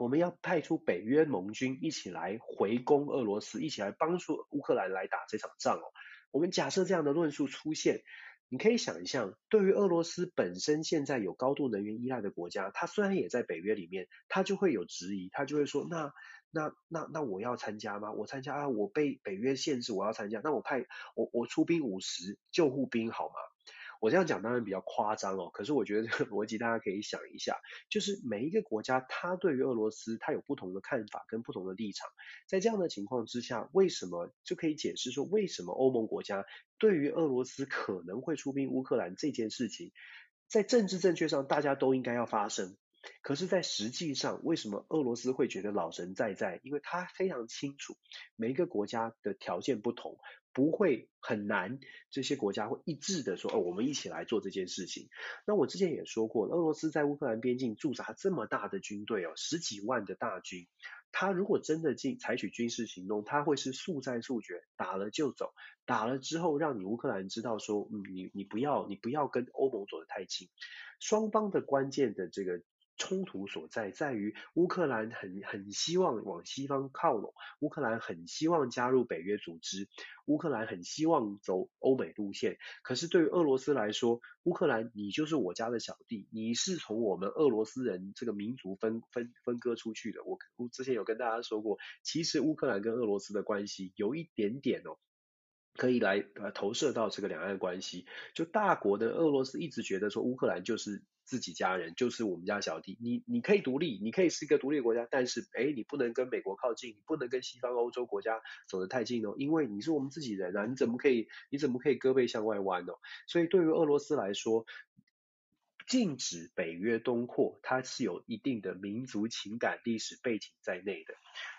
我们要派出北约盟军一起来回攻俄罗斯，一起来帮助乌克兰来打这场仗哦。我们假设这样的论述出现，你可以想一下，对于俄罗斯本身现在有高度能源依赖的国家，它虽然也在北约里面，它就会有质疑，它就会说，那那那那我要参加吗？我参加啊，我被北约限制，我要参加，那我派我我出兵五十救护兵好吗？我这样讲当然比较夸张哦，可是我觉得这个逻辑大家可以想一下，就是每一个国家它对于俄罗斯它有不同的看法跟不同的立场，在这样的情况之下，为什么就可以解释说为什么欧盟国家对于俄罗斯可能会出兵乌克兰这件事情，在政治正确上大家都应该要发声，可是，在实际上为什么俄罗斯会觉得老神在在？因为他非常清楚每一个国家的条件不同。不会很难，这些国家会一致的说，哦，我们一起来做这件事情。那我之前也说过，俄罗斯在乌克兰边境驻扎这么大的军队哦，十几万的大军，他如果真的进采取军事行动，他会是速战速决，打了就走，打了之后让你乌克兰知道说，嗯，你你不要你不要跟欧盟走得太近，双方的关键的这个。冲突所在在于乌克兰很很希望往西方靠拢，乌克兰很希望加入北约组织，乌克兰很希望走欧美路线。可是对于俄罗斯来说，乌克兰你就是我家的小弟，你是从我们俄罗斯人这个民族分分分割出去的。我我之前有跟大家说过，其实乌克兰跟俄罗斯的关系有一点点哦，可以来呃投射到这个两岸关系。就大国的俄罗斯一直觉得说乌克兰就是。自己家人就是我们家小弟，你你可以独立，你可以是一个独立国家，但是诶，你不能跟美国靠近，你不能跟西方欧洲国家走得太近哦，因为你是我们自己人啊，你怎么可以你怎么可以胳膊向外弯哦？所以对于俄罗斯来说，禁止北约东扩，它是有一定的民族情感、历史背景在内的。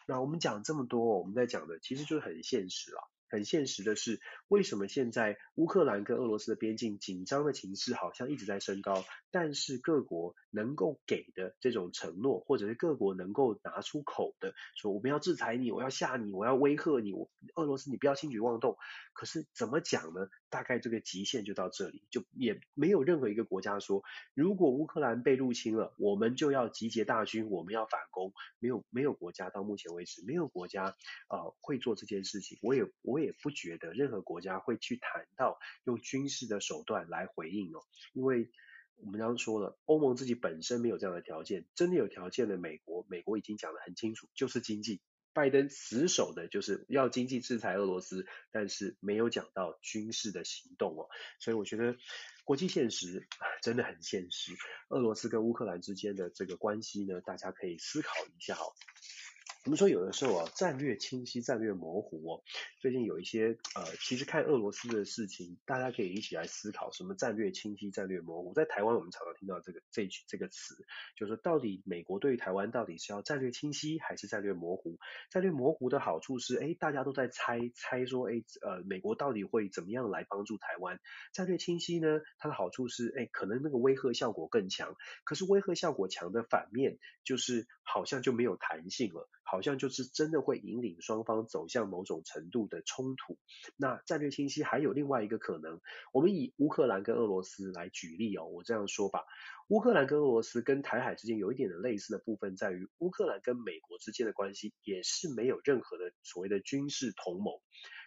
那我们讲这么多，我们在讲的其实就是很现实啊。很现实的是，为什么现在乌克兰跟俄罗斯的边境紧张的情势好像一直在升高，但是各国能够给的这种承诺，或者是各国能够拿出口的，说我们要制裁你，我要吓你，我要威吓你，我俄罗斯你不要轻举妄动。可是怎么讲呢？大概这个极限就到这里，就也没有任何一个国家说，如果乌克兰被入侵了，我们就要集结大军，我们要反攻。没有没有国家到目前为止，没有国家呃会做这件事情。我也我也不觉得任何国家会去谈到用军事的手段来回应哦，因为我们刚刚说了，欧盟自己本身没有这样的条件，真的有条件的美国，美国已经讲得很清楚，就是经济。拜登死守的就是要经济制裁俄罗斯，但是没有讲到军事的行动哦，所以我觉得国际现实真的很现实。俄罗斯跟乌克兰之间的这个关系呢，大家可以思考一下哦。我们说有的时候啊，战略清晰，战略模糊哦。最近有一些呃，其实看俄罗斯的事情，大家可以一起来思考什么战略清晰、战略模糊。在台湾，我们常常听到这个这句这个词，就是说到底美国对于台湾到底是要战略清晰还是战略模糊？战略模糊的好处是，哎，大家都在猜猜说，哎，呃，美国到底会怎么样来帮助台湾？战略清晰呢，它的好处是，哎，可能那个威慑效果更强。可是威慑效果强的反面，就是好像就没有弹性了。好像就是真的会引领双方走向某种程度的冲突。那战略清晰还有另外一个可能，我们以乌克兰跟俄罗斯来举例哦，我这样说吧，乌克兰跟俄罗斯跟台海之间有一点的类似的部分在于，乌克兰跟美国之间的关系也是没有任何的所谓的军事同盟。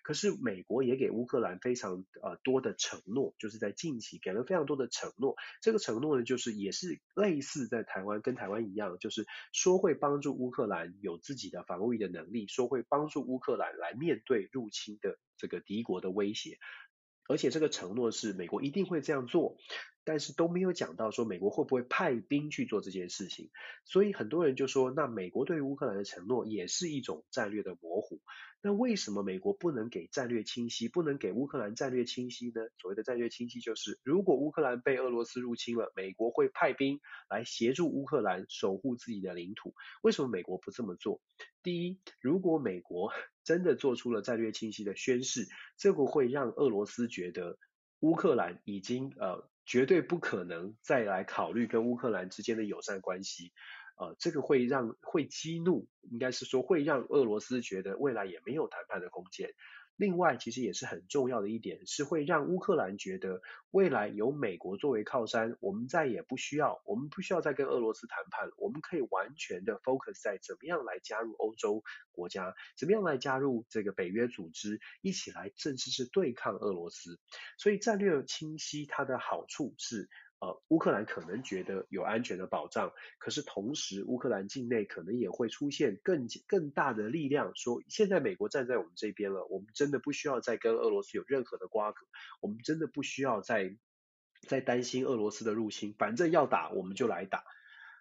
可是美国也给乌克兰非常呃多的承诺，就是在近期给了非常多的承诺。这个承诺呢，就是也是类似在台湾跟台湾一样，就是说会帮助乌克兰有自己的防御的能力，说会帮助乌克兰来面对入侵的这个敌国的威胁。而且这个承诺是美国一定会这样做。但是都没有讲到说美国会不会派兵去做这件事情，所以很多人就说，那美国对于乌克兰的承诺也是一种战略的模糊。那为什么美国不能给战略清晰，不能给乌克兰战略清晰呢？所谓的战略清晰就是，如果乌克兰被俄罗斯入侵了，美国会派兵来协助乌克兰守护自己的领土。为什么美国不这么做？第一，如果美国真的做出了战略清晰的宣示，这个会让俄罗斯觉得乌克兰已经呃。绝对不可能再来考虑跟乌克兰之间的友善关系，呃，这个会让会激怒，应该是说会让俄罗斯觉得未来也没有谈判的空间。另外，其实也是很重要的一点，是会让乌克兰觉得未来有美国作为靠山，我们再也不需要，我们不需要再跟俄罗斯谈判，我们可以完全的 focus 在怎么样来加入欧洲国家，怎么样来加入这个北约组织，一起来正式是对抗俄罗斯。所以战略清晰，它的好处是。呃，乌克兰可能觉得有安全的保障，可是同时乌克兰境内可能也会出现更更大的力量，说现在美国站在我们这边了，我们真的不需要再跟俄罗斯有任何的瓜葛，我们真的不需要再再担心俄罗斯的入侵，反正要打我们就来打。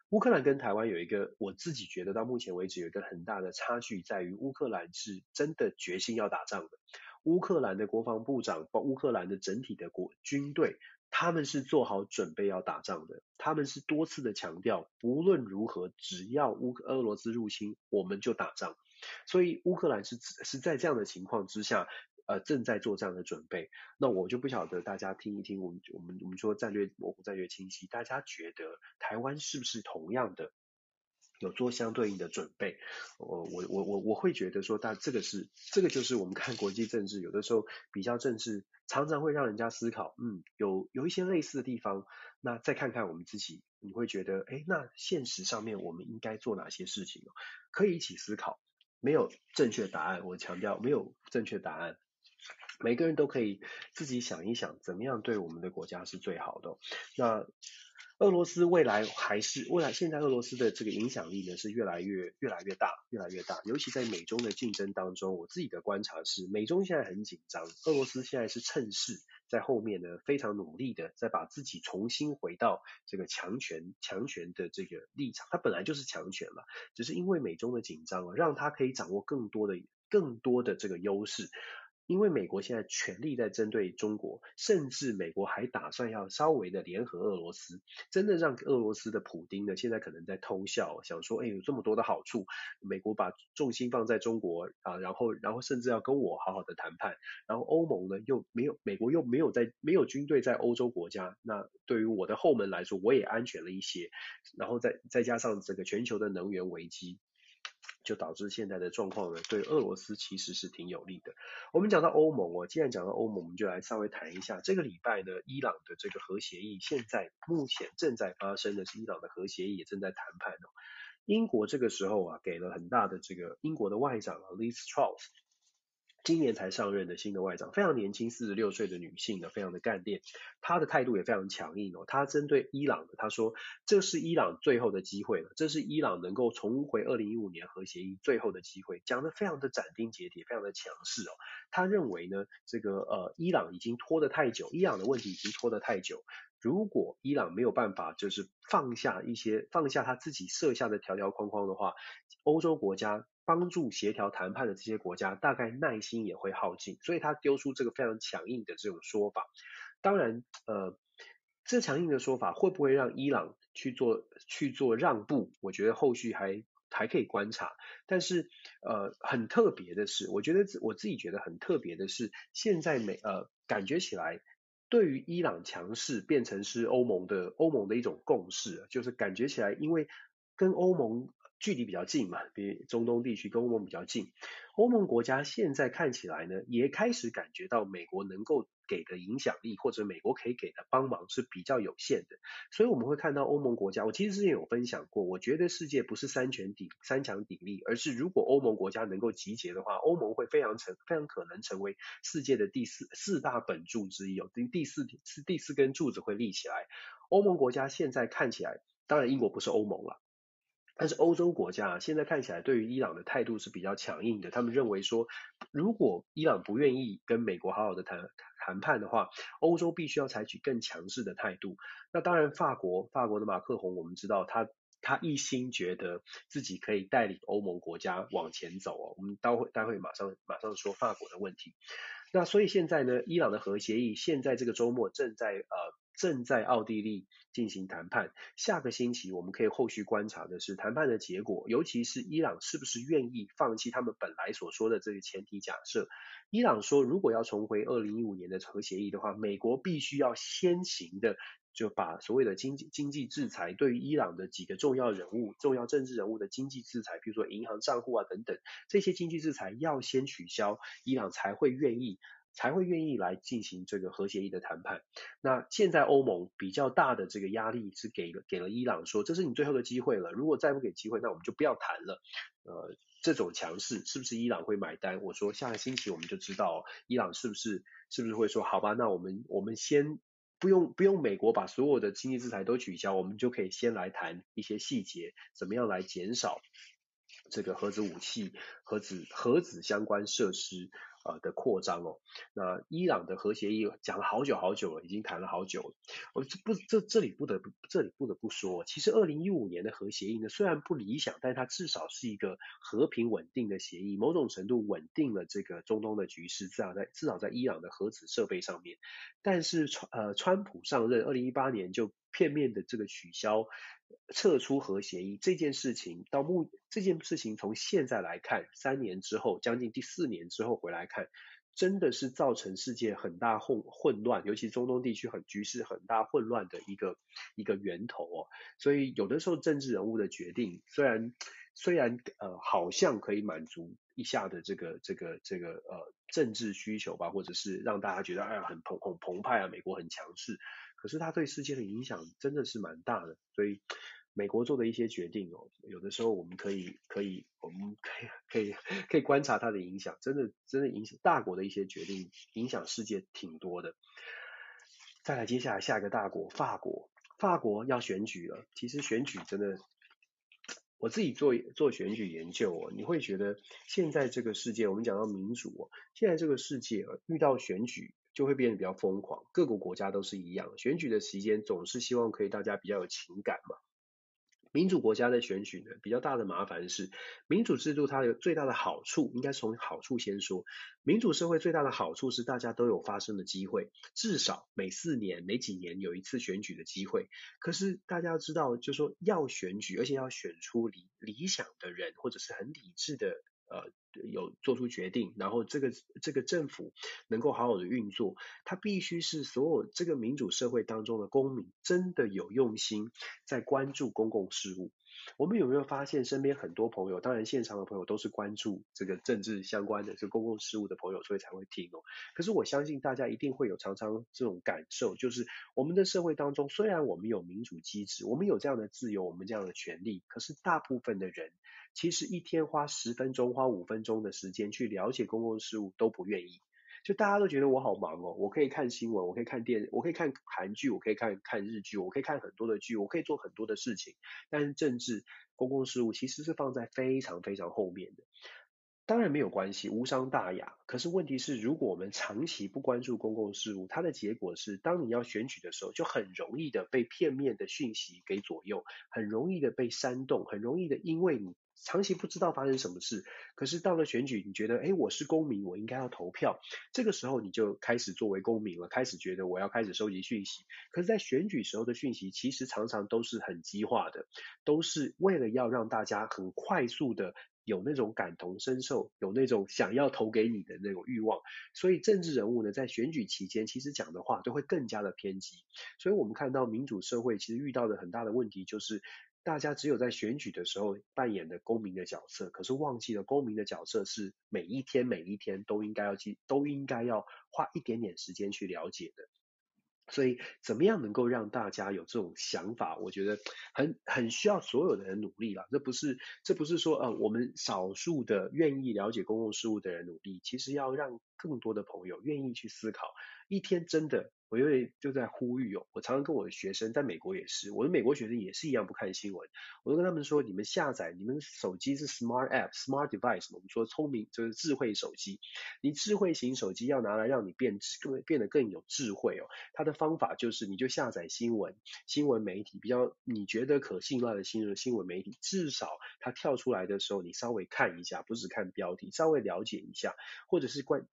乌克兰跟台湾有一个，我自己觉得到目前为止有一个很大的差距，在于乌克兰是真的决心要打仗的，乌克兰的国防部长，包乌克兰的整体的国军队。他们是做好准备要打仗的，他们是多次的强调，不论如何，只要乌俄罗斯入侵，我们就打仗。所以乌克兰是是在这样的情况之下，呃，正在做这样的准备。那我就不晓得大家听一听，我们我们我们说战略模糊、战略清晰，大家觉得台湾是不是同样的？有做相对应的准备，我我我我我会觉得说，但这个是这个就是我们看国际政治，有的时候比较政治，常常会让人家思考，嗯，有有一些类似的地方，那再看看我们自己，你会觉得，哎，那现实上面我们应该做哪些事情？可以一起思考，没有正确答案，我强调没有正确答案，每个人都可以自己想一想，怎么样对我们的国家是最好的。那。俄罗斯未来还是未来，现在俄罗斯的这个影响力呢是越来越越来越大，越来越大。尤其在美中的竞争当中，我自己的观察是，美中现在很紧张，俄罗斯现在是趁势在后面呢非常努力的在把自己重新回到这个强权强权的这个立场。它本来就是强权嘛，只是因为美中的紧张啊，让它可以掌握更多的更多的这个优势。因为美国现在全力在针对中国，甚至美国还打算要稍微的联合俄罗斯，真的让俄罗斯的普丁呢，现在可能在偷笑，想说，哎，有这么多的好处，美国把重心放在中国啊，然后，然后甚至要跟我好好的谈判，然后欧盟呢又没有，美国又没有在没有军队在欧洲国家，那对于我的后门来说，我也安全了一些，然后再再加上这个全球的能源危机。就导致现在的状况呢，对俄罗斯其实是挺有利的。我们讲到欧盟哦，既然讲到欧盟，我们就来稍微谈一下这个礼拜呢，伊朗的这个核协议，现在目前正在发生的是伊朗的核协议也正在谈判哦。英国这个时候啊，给了很大的这个英国的外长啊，Liz Truss。今年才上任的新的外长，非常年轻，四十六岁的女性呢，非常的干练，她的态度也非常强硬哦。她针对伊朗的，她说这是伊朗最后的机会了，这是伊朗能够重回二零一五年核协议最后的机会，讲得非常的斩钉截铁，非常的强势哦。她认为呢，这个呃，伊朗已经拖得太久，伊朗的问题已经拖得太久，如果伊朗没有办法就是放下一些放下他自己设下的条条框框的话，欧洲国家。帮助协调谈判的这些国家，大概耐心也会耗尽，所以他丢出这个非常强硬的这种说法。当然，呃，这强硬的说法会不会让伊朗去做去做让步？我觉得后续还还可以观察。但是，呃，很特别的是，我觉得我自己觉得很特别的是，现在美呃感觉起来，对于伊朗强势变成是欧盟的欧盟的一种共识，就是感觉起来，因为跟欧盟。距离比较近嘛，比中东地区跟欧盟比较近，欧盟国家现在看起来呢，也开始感觉到美国能够给的影响力或者美国可以给的帮忙是比较有限的，所以我们会看到欧盟国家，我其实之前有分享过，我觉得世界不是三权鼎三强鼎立，而是如果欧盟国家能够集结的话，欧盟会非常成非常可能成为世界的第四四大本柱之一，哦第第四是第四根柱子会立起来。欧盟国家现在看起来，当然英国不是欧盟了。但是欧洲国家现在看起来对于伊朗的态度是比较强硬的，他们认为说，如果伊朗不愿意跟美国好好的谈谈判的话，欧洲必须要采取更强势的态度。那当然，法国法国的马克宏，我们知道他他一心觉得自己可以带领欧盟国家往前走哦。我们待会待会马上马上说法国的问题。那所以现在呢，伊朗的核协议现在这个周末正在呃。正在奥地利进行谈判，下个星期我们可以后续观察的是谈判的结果，尤其是伊朗是不是愿意放弃他们本来所说的这个前提假设。伊朗说，如果要重回二零一五年的核协议的话，美国必须要先行的就把所谓的经济经济制裁对于伊朗的几个重要人物、重要政治人物的经济制裁，比如说银行账户啊等等，这些经济制裁要先取消，伊朗才会愿意。才会愿意来进行这个核协议的谈判。那现在欧盟比较大的这个压力是给了给了伊朗，说这是你最后的机会了，如果再不给机会，那我们就不要谈了。呃，这种强势是不是伊朗会买单？我说下个星期我们就知道，伊朗是不是是不是会说好吧？那我们我们先不用不用美国把所有的经济制裁都取消，我们就可以先来谈一些细节，怎么样来减少这个核子武器、核子核子相关设施。呃的扩张哦，那伊朗的核协议讲了好久好久了，已经谈了好久了。我这不这这里不得不这里不得不说，其实二零一五年的核协议呢，虽然不理想，但它至少是一个和平稳定的协议，某种程度稳定了这个中东的局势，至少在至少在伊朗的核子设备上面。但是川呃川普上任二零一八年就片面的这个取消撤出核协议这件事情，到目这件事情从现在来看，三年之后，将近第四年之后回来看，真的是造成世界很大混混乱，尤其中东地区很局势很大混乱的一个一个源头哦。所以有的时候政治人物的决定，虽然虽然呃好像可以满足一下的这个这个这个呃政治需求吧，或者是让大家觉得哎呀很澎很澎湃啊，美国很强势。可是它对世界的影响真的是蛮大的，所以美国做的一些决定哦，有的时候我们可以可以我们可以可以可以观察它的影响，真的真的影响大国的一些决定，影响世界挺多的。再来接下来下一个大国法国，法国要选举了，其实选举真的，我自己做做选举研究哦，你会觉得现在这个世界，我们讲到民主哦，现在这个世界遇到选举。就会变得比较疯狂，各个国家都是一样，选举的期间总是希望可以大家比较有情感嘛。民主国家的选举呢，比较大的麻烦是，民主制度它有最大的好处，应该从好处先说。民主社会最大的好处是大家都有发声的机会，至少每四年、每几年有一次选举的机会。可是大家要知道，就是说要选举，而且要选出理理想的人，或者是很理智的。呃，有做出决定，然后这个这个政府能够好好的运作，它必须是所有这个民主社会当中的公民真的有用心在关注公共事务。我们有没有发现身边很多朋友，当然现场的朋友都是关注这个政治相关的这公共事务的朋友，所以才会听哦。可是我相信大家一定会有常常这种感受，就是我们的社会当中，虽然我们有民主机制，我们有这样的自由，我们这样的权利，可是大部分的人。其实一天花十分钟、花五分钟的时间去了解公共事务都不愿意，就大家都觉得我好忙哦，我可以看新闻，我可以看电，我可以看韩剧，我可以看看日剧，我可以看很多的剧，我可以做很多的事情。但是政治公共事务其实是放在非常非常后面的。当然没有关系，无伤大雅。可是问题是，如果我们长期不关注公共事务，它的结果是，当你要选举的时候，就很容易的被片面的讯息给左右，很容易的被煽动，很容易的因为你。长期不知道发生什么事，可是到了选举，你觉得，诶，我是公民，我应该要投票。这个时候，你就开始作为公民了，开始觉得我要开始收集讯息。可是，在选举时候的讯息，其实常常都是很激化的，都是为了要让大家很快速的有那种感同身受，有那种想要投给你的那种欲望。所以，政治人物呢，在选举期间，其实讲的话都会更加的偏激。所以我们看到民主社会其实遇到的很大的问题就是。大家只有在选举的时候扮演的公民的角色，可是忘记了公民的角色是每一天每一天都应该要去，都应该要花一点点时间去了解的。所以，怎么样能够让大家有这种想法？我觉得很很需要所有的人努力了。这不是这不是说呃，我们少数的愿意了解公共事务的人努力，其实要让更多的朋友愿意去思考。一天真的。我因为就在呼吁哦，我常常跟我的学生，在美国也是，我的美国学生也是一样不看新闻。我都跟他们说，你们下载，你们手机是 smart app，smart device，我们说聪明就是智慧手机。你智慧型手机要拿来让你变更变得更有智慧哦。它的方法就是，你就下载新闻，新闻媒体比较你觉得可信赖的新闻新闻媒体，至少它跳出来的时候，你稍微看一下，不是看标题，稍微了解一下，或者是关。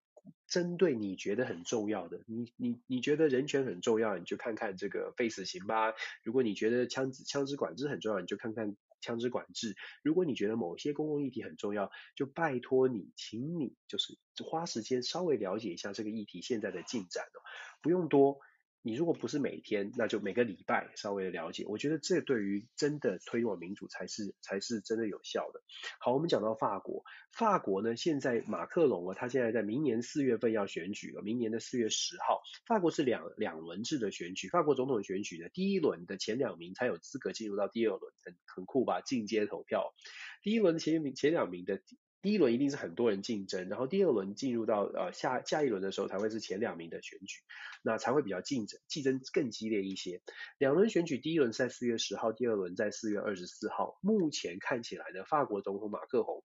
针对你觉得很重要的，你你你觉得人权很重要，你就看看这个废死刑吧。如果你觉得枪支枪支管制很重要，你就看看枪支管制。如果你觉得某些公共议题很重要，就拜托你，请你就是花时间稍微了解一下这个议题现在的进展哦，不用多。你如果不是每天，那就每个礼拜稍微的了解，我觉得这对于真的推广民主才是才是真的有效的。好，我们讲到法国，法国呢，现在马克龙啊，他现在在明年四月份要选举了，明年的四月十号，法国是两两轮制的选举，法国总统选举呢，第一轮的前两名才有资格进入到第二轮，很很酷吧？进阶投票，第一轮前名前两名的。第一轮一定是很多人竞争，然后第二轮进入到呃下下一轮的时候才会是前两名的选举，那才会比较竞争竞争更激烈一些。两轮选举，第一轮在四月十号，第二轮在四月二十四号。目前看起来呢，法国总统马克宏。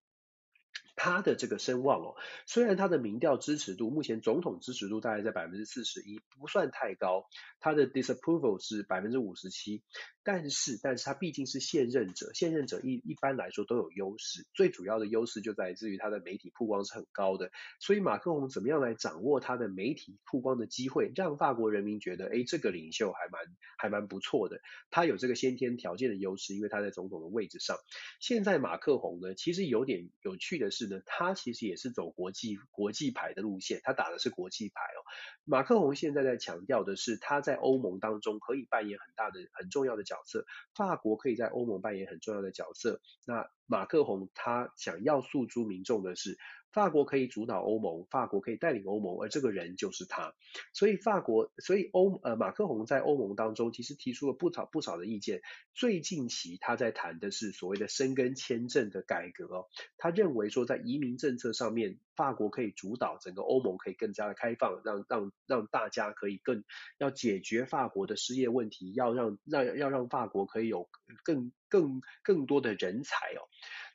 他的这个声望哦，虽然他的民调支持度目前总统支持度大概在百分之四十一，不算太高，他的 disapproval 是百分之五十七，但是但是他毕竟是现任者，现任者一一般来说都有优势，最主要的优势就来自于他的媒体曝光是很高的，所以马克宏怎么样来掌握他的媒体曝光的机会，让法国人民觉得，诶，这个领袖还蛮还蛮不错的，他有这个先天条件的优势，因为他在总统的位置上。现在马克宏呢，其实有点有趣的是呢。他其实也是走国际国际牌的路线，他打的是国际牌哦。马克宏现在在强调的是，他在欧盟当中可以扮演很大的、很重要的角角色，法国可以在欧盟扮演很重要的角色。那马克宏他想要诉诸民众的是，法国可以主导欧盟，法国可以带领欧盟，而这个人就是他。所以法国，所以欧呃马克宏在欧盟当中其实提出了不少不少的意见。最近期他在谈的是所谓的申根签证的改革，他认为说在移民政策上面，法国可以主导整个欧盟，可以更加的开放，让让让大家可以更要解决法国的失业问题，要让让要让法国可以有更更更多的人才哦。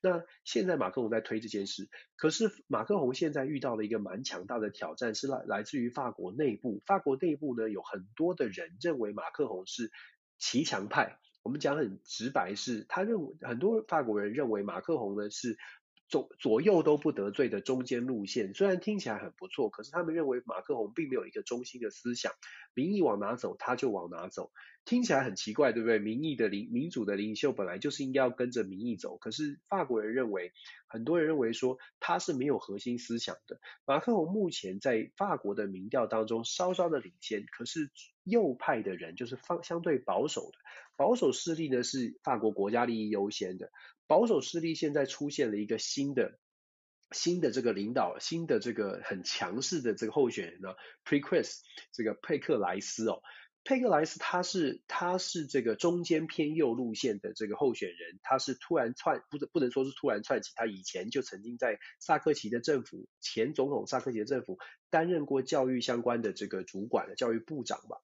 那现在马克龙在推这件事，可是马克龙现在遇到了一个蛮强大的挑战，是来来自于法国内部。法国内部呢，有很多的人认为马克龙是骑墙派。我们讲很直白是，他认为很多法国人认为马克龙呢是左左右都不得罪的中间路线。虽然听起来很不错，可是他们认为马克宏并没有一个中心的思想，民意往哪走他就往哪走。听起来很奇怪，对不对？民意的领民主的领袖本来就是应该要跟着民意走，可是法国人认为，很多人认为说他是没有核心思想的。马克宏目前在法国的民调当中稍稍的领先，可是右派的人就是方相对保守的保守势力呢，是法国国家利益优先的保守势力，现在出现了一个新的新的这个领导，新的这个很强势的这个候选人呢，Pécresse 这个佩克莱斯哦。佩克莱斯他是他是这个中间偏右路线的这个候选人，他是突然窜不不能说是突然窜起，他以前就曾经在萨科齐的政府，前总统萨科齐的政府担任过教育相关的这个主管的教育部长吧。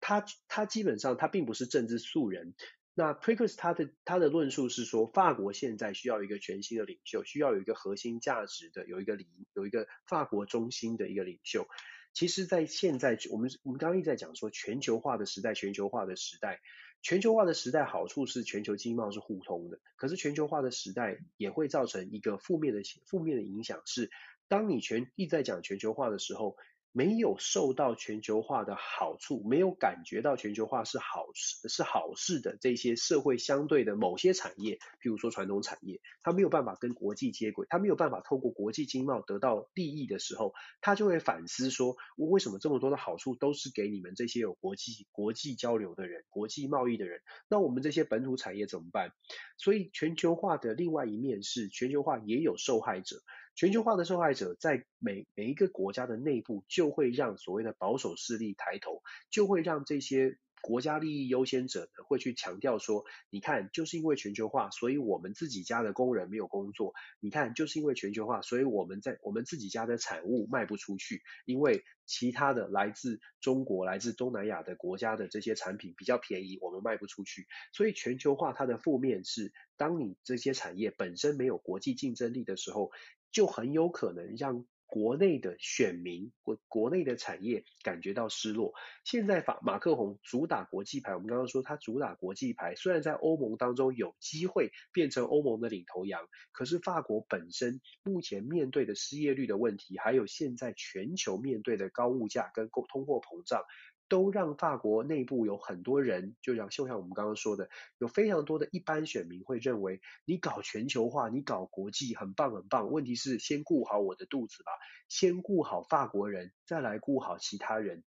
他他基本上他并不是政治素人。那 p r i c k e s 他的他的论述是说，法国现在需要一个全新的领袖，需要有一个核心价值的，有一个理有一个法国中心的一个领袖。其实，在现在，我们我们刚刚一直在讲说全球化的时代，全球化的时代，全球化的时代好处是全球经贸是互通的。可是全球化的时代也会造成一个负面的负面的影响是，当你全一直在讲全球化的时候，没有受到全球化的好处，没有感觉到全球化是好事是好事的这些社会相对的某些产业，譬如说传统产业，它没有办法跟国际接轨，它没有办法透过国际经贸得到利益的时候，它就会反思说，我为什么这么多的好处都是给你们这些有国际国际交流的人、国际贸易的人，那我们这些本土产业怎么办？所以全球化的另外一面是，全球化也有受害者。全球化的受害者在每每一个国家的内部，就会让所谓的保守势力抬头，就会让这些国家利益优先者呢，会去强调说，你看，就是因为全球化，所以我们自己家的工人没有工作。你看，就是因为全球化，所以我们在我们自己家的产物卖不出去，因为其他的来自中国、来自东南亚的国家的这些产品比较便宜，我们卖不出去。所以全球化它的负面是，当你这些产业本身没有国际竞争力的时候。就很有可能让国内的选民或国内的产业感觉到失落。现在法马克宏主打国际牌，我们刚刚说他主打国际牌，虽然在欧盟当中有机会变成欧盟的领头羊，可是法国本身目前面对的失业率的问题，还有现在全球面对的高物价跟通货膨胀。都让法国内部有很多人，就像就像我们刚刚说的，有非常多的一般选民会认为，你搞全球化，你搞国际，很棒很棒。问题是先顾好我的肚子吧，先顾好法国人，再来顾好其他人。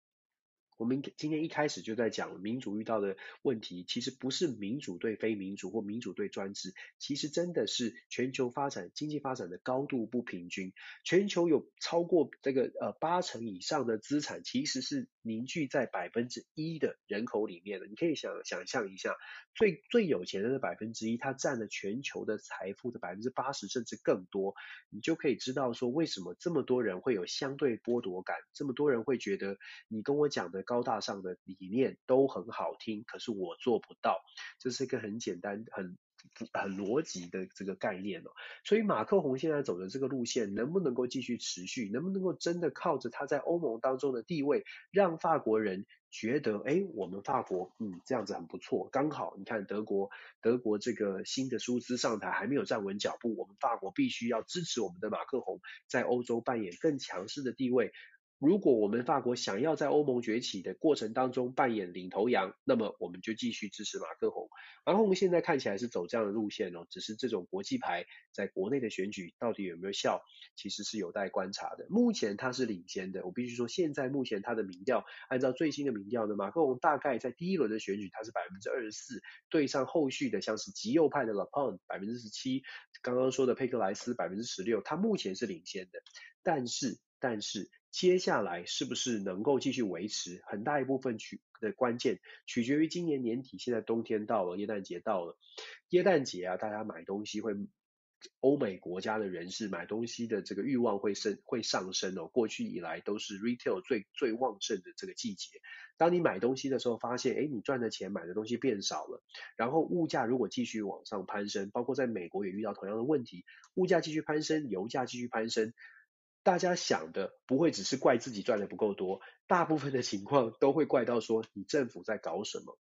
我们今天一开始就在讲民主遇到的问题，其实不是民主对非民主或民主对专制，其实真的是全球发展经济发展的高度不平均。全球有超过这个呃八成以上的资产，其实是凝聚在百分之一的人口里面的。你可以想想象一下，最最有钱的那百分之一，它占了全球的财富的百分之八十甚至更多，你就可以知道说为什么这么多人会有相对剥夺感，这么多人会觉得你跟我讲的。高大上的理念都很好听，可是我做不到，这是一个很简单、很很逻辑的这个概念哦。所以马克宏现在走的这个路线，能不能够继续持续？能不能够真的靠着他在欧盟当中的地位，让法国人觉得，哎，我们法国，嗯，这样子很不错。刚好你看德国，德国这个新的舒兹上台还没有站稳脚步，我们法国必须要支持我们的马克宏在欧洲扮演更强势的地位。如果我们法国想要在欧盟崛起的过程当中扮演领头羊，那么我们就继续支持马克宏。马克宏现在看起来是走这样的路线哦，只是这种国际牌在国内的选举到底有没有效，其实是有待观察的。目前他是领先的，我必须说，现在目前他的民调，按照最新的民调呢，马克宏大概在第一轮的选举他是百分之二十四，对上后续的像是极右派的勒庞百分之十七，刚刚说的佩克莱斯百分之十六，他目前是领先的，但是但是。接下来是不是能够继续维持，很大一部分取的关键取决于今年年底。现在冬天到了，耶诞节到了，耶诞节啊，大家买东西会，欧美国家的人士买东西的这个欲望会升会上升哦。过去以来都是 retail 最最旺盛的这个季节。当你买东西的时候，发现哎，你赚的钱买的东西变少了，然后物价如果继续往上攀升，包括在美国也遇到同样的问题，物价继续攀升，油价继续攀升。大家想的不会只是怪自己赚的不够多，大部分的情况都会怪到说你政府在搞什么。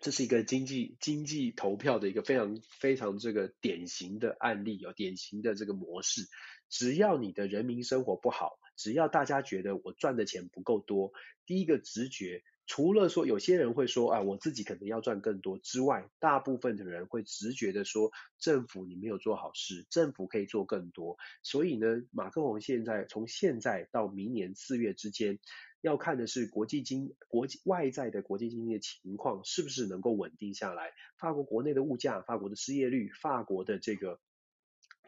这是一个经济经济投票的一个非常非常这个典型的案例哦，典型的这个模式。只要你的人民生活不好，只要大家觉得我赚的钱不够多，第一个直觉。除了说有些人会说啊，我自己可能要赚更多之外，大部分的人会直觉的说，政府你没有做好事，政府可以做更多。所以呢，马克宏现在从现在到明年四月之间，要看的是国际经国际外在的国际经济的情况是不是能够稳定下来，法国国内的物价、法国的失业率、法国的这个。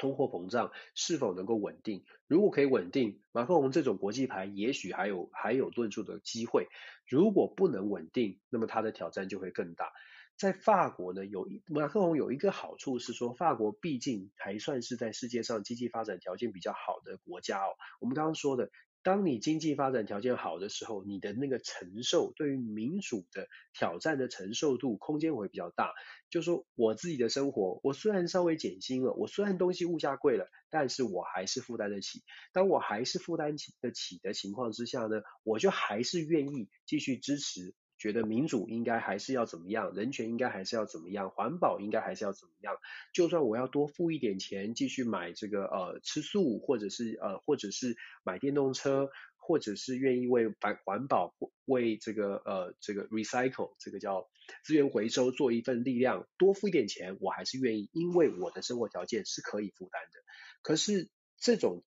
通货膨胀是否能够稳定？如果可以稳定，马克龙这种国际牌也许还有还有论述的机会。如果不能稳定，那么他的挑战就会更大。在法国呢，有一马克龙有一个好处是说，法国毕竟还算是在世界上经济发展条件比较好的国家哦。我们刚刚说的。当你经济发展条件好的时候，你的那个承受对于民主的挑战的承受度空间会比较大。就说我自己的生活，我虽然稍微减薪了，我虽然东西物价贵了，但是我还是负担得起。当我还是负担起得起的情况之下呢，我就还是愿意继续支持。觉得民主应该还是要怎么样，人权应该还是要怎么样，环保应该还是要怎么样。就算我要多付一点钱，继续买这个呃吃素，或者是呃或者是买电动车，或者是愿意为环环保、为这个呃这个 recycle 这个叫资源回收做一份力量，多付一点钱，我还是愿意，因为我的生活条件是可以负担的。可是这种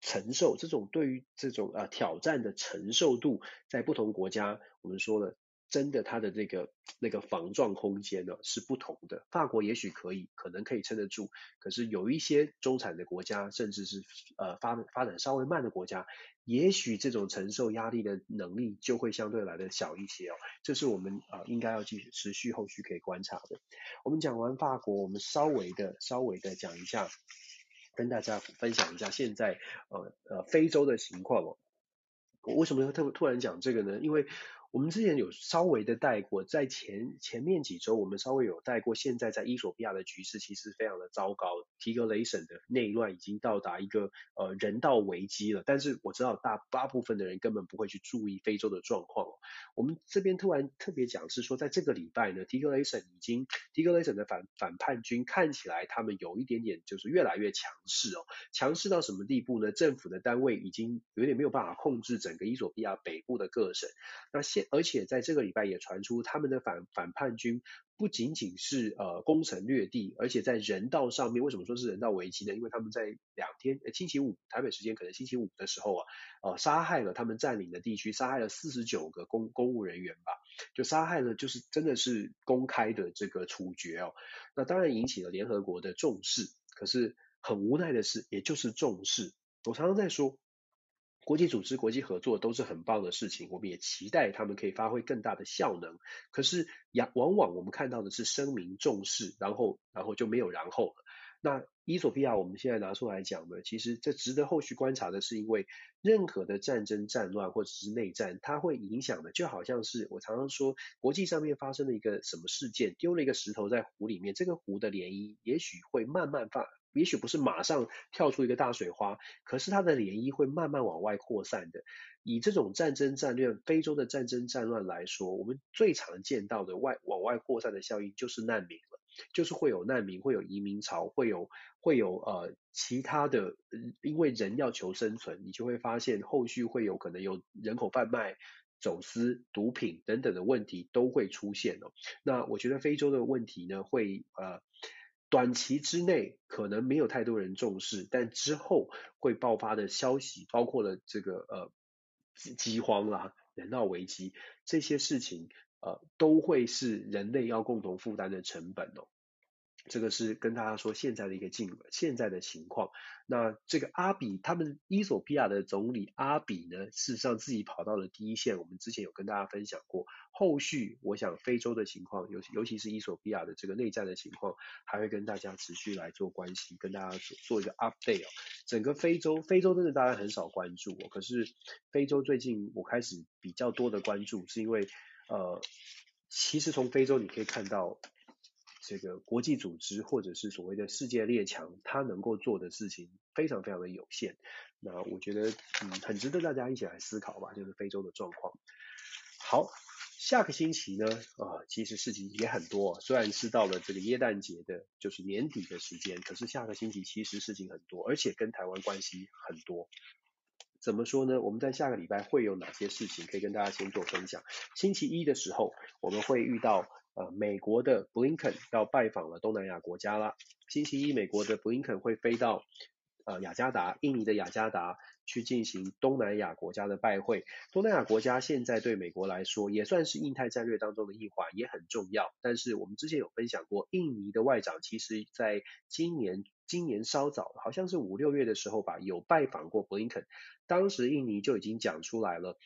承受，这种对于这种呃挑战的承受度，在不同国家，我们说了。真的，它的这个那个防撞空间呢是不同的。法国也许可以，可能可以撑得住，可是有一些中产的国家，甚至是呃发发展稍微慢的国家，也许这种承受压力的能力就会相对来的小一些哦。这是我们啊、应该要继续持续后续可以观察的。我们讲完法国，我们稍微的稍微的讲一下，跟大家分享一下现在呃呃非洲的情况哦。我为什么会特突然讲这个呢？因为我们之前有稍微的带过，在前前面几周我们稍微有带过，现在在伊索比亚的局势其实非常的糟糕，提格雷省的内乱已经到达一个呃人道危机了。但是我知道大大部分的人根本不会去注意非洲的状况。我们这边突然特别讲是说，在这个礼拜呢，提格雷省已经提格雷省的反反叛军看起来他们有一点点就是越来越强势哦，强势到什么地步呢？政府的单位已经有点没有办法控制整个伊索比亚北部的各省。那现而且在这个礼拜也传出，他们的反反叛军不仅仅是呃攻城略地，而且在人道上面，为什么说是人道危机呢？因为他们在两天，呃，星期五台北时间可能星期五的时候啊，呃，杀害了他们占领的地区，杀害了四十九个公公务人员吧，就杀害了，就是真的是公开的这个处决哦。那当然引起了联合国的重视，可是很无奈的是，也就是重视。我常常在说。国际组织、国际合作都是很棒的事情，我们也期待他们可以发挥更大的效能。可是，呀，往往我们看到的是声明重视，然后，然后就没有然后了。那伊索比亚我们现在拿出来讲呢，其实这值得后续观察的是，因为任何的战争、战乱或者是内战，它会影响的，就好像是我常常说，国际上面发生了一个什么事件，丢了一个石头在湖里面，这个湖的涟漪也许会慢慢发。也许不是马上跳出一个大水花，可是它的涟漪会慢慢往外扩散的。以这种战争战乱、非洲的战争战乱来说，我们最常见到的外往外扩散的效应就是难民了，就是会有难民，会有移民潮，会有会有呃其他的，因为人要求生存，你就会发现后续会有可能有人口贩卖、走私、毒品等等的问题都会出现哦。那我觉得非洲的问题呢，会呃。短期之内可能没有太多人重视，但之后会爆发的消息，包括了这个呃饥荒啦、人道危机这些事情，呃，都会是人类要共同负担的成本哦。这个是跟大家说现在的一个境，现在的情况。那这个阿比，他们伊索比亚的总理阿比呢，事实上自己跑到了第一线。我们之前有跟大家分享过，后续我想非洲的情况，尤尤其是伊索比亚的这个内战的情况，还会跟大家持续来做关系，跟大家做做一个 update 哦。整个非洲，非洲真的大家很少关注哦，可是非洲最近我开始比较多的关注，是因为呃，其实从非洲你可以看到。这个国际组织或者是所谓的世界列强，它能够做的事情非常非常的有限。那我觉得，嗯，很值得大家一起来思考吧，就是非洲的状况。好，下个星期呢，啊，其实事情也很多。虽然是到了这个耶诞节的，就是年底的时间，可是下个星期其实事情很多，而且跟台湾关系很多。怎么说呢？我们在下个礼拜会有哪些事情可以跟大家先做分享？星期一的时候，我们会遇到。呃，美国的布林肯要拜访了东南亚国家啦。星期一，美国的布林肯会飞到呃雅加达，印尼的雅加达去进行东南亚国家的拜会。东南亚国家现在对美国来说也算是印太战略当中的一环，也很重要。但是我们之前有分享过，印尼的外长其实在今年今年稍早，好像是五六月的时候吧，有拜访过布林肯。当时印尼就已经讲出来了。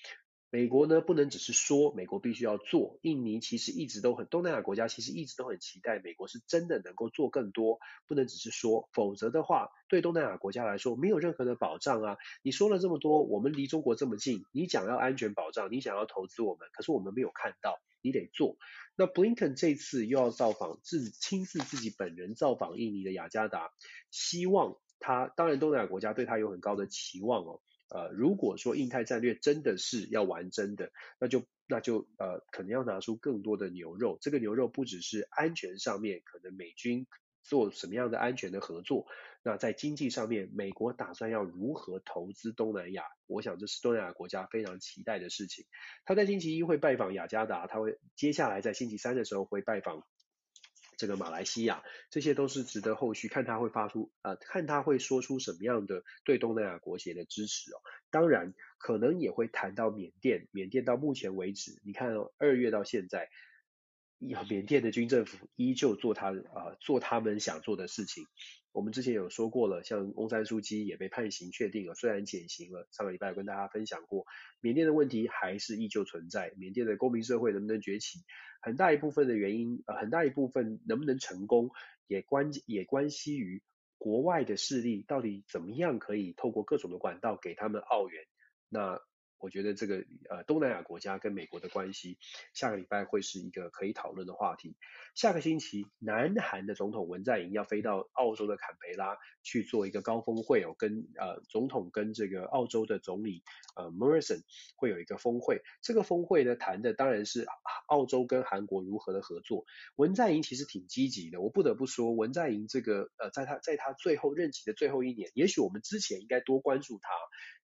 美国呢，不能只是说，美国必须要做。印尼其实一直都很，东南亚国家其实一直都很期待美国是真的能够做更多，不能只是说，否则的话，对东南亚国家来说没有任何的保障啊。你说了这么多，我们离中国这么近，你想要安全保障，你想要投资我们，可是我们没有看到，你得做。那布林肯这次又要造访，自亲自自己本人造访印尼的雅加达，希望他，当然东南亚国家对他有很高的期望哦。呃，如果说印太战略真的是要玩真的，那就那就呃，可能要拿出更多的牛肉。这个牛肉不只是安全上面，可能美军做什么样的安全的合作？那在经济上面，美国打算要如何投资东南亚？我想这是东南亚国家非常期待的事情。他在星期一会拜访雅加达，他会接下来在星期三的时候会拜访。这个马来西亚，这些都是值得后续看他会发出，啊，看他会说出什么样的对东南亚国协的支持哦。当然，可能也会谈到缅甸，缅甸到目前为止，你看哦，二月到现在，缅甸的军政府依旧做他啊、做他们想做的事情。我们之前有说过了，像翁山书记也被判刑确定了，虽然减刑了。上个礼拜有跟大家分享过，缅甸的问题还是依旧存在。缅甸的公民社会能不能崛起，很大一部分的原因，呃，很大一部分能不能成功，也关也关系于国外的势力到底怎么样可以透过各种的管道给他们澳元。那我觉得这个呃东南亚国家跟美国的关系，下个礼拜会是一个可以讨论的话题。下个星期，南韩的总统文在寅要飞到澳洲的坎培拉去做一个高峰会哦，跟呃总统跟这个澳洲的总理呃 Morrison 会有一个峰会。这个峰会呢谈的当然是澳洲跟韩国如何的合作。文在寅其实挺积极的，我不得不说，文在寅这个呃在他在他最后任期的最后一年，也许我们之前应该多关注他。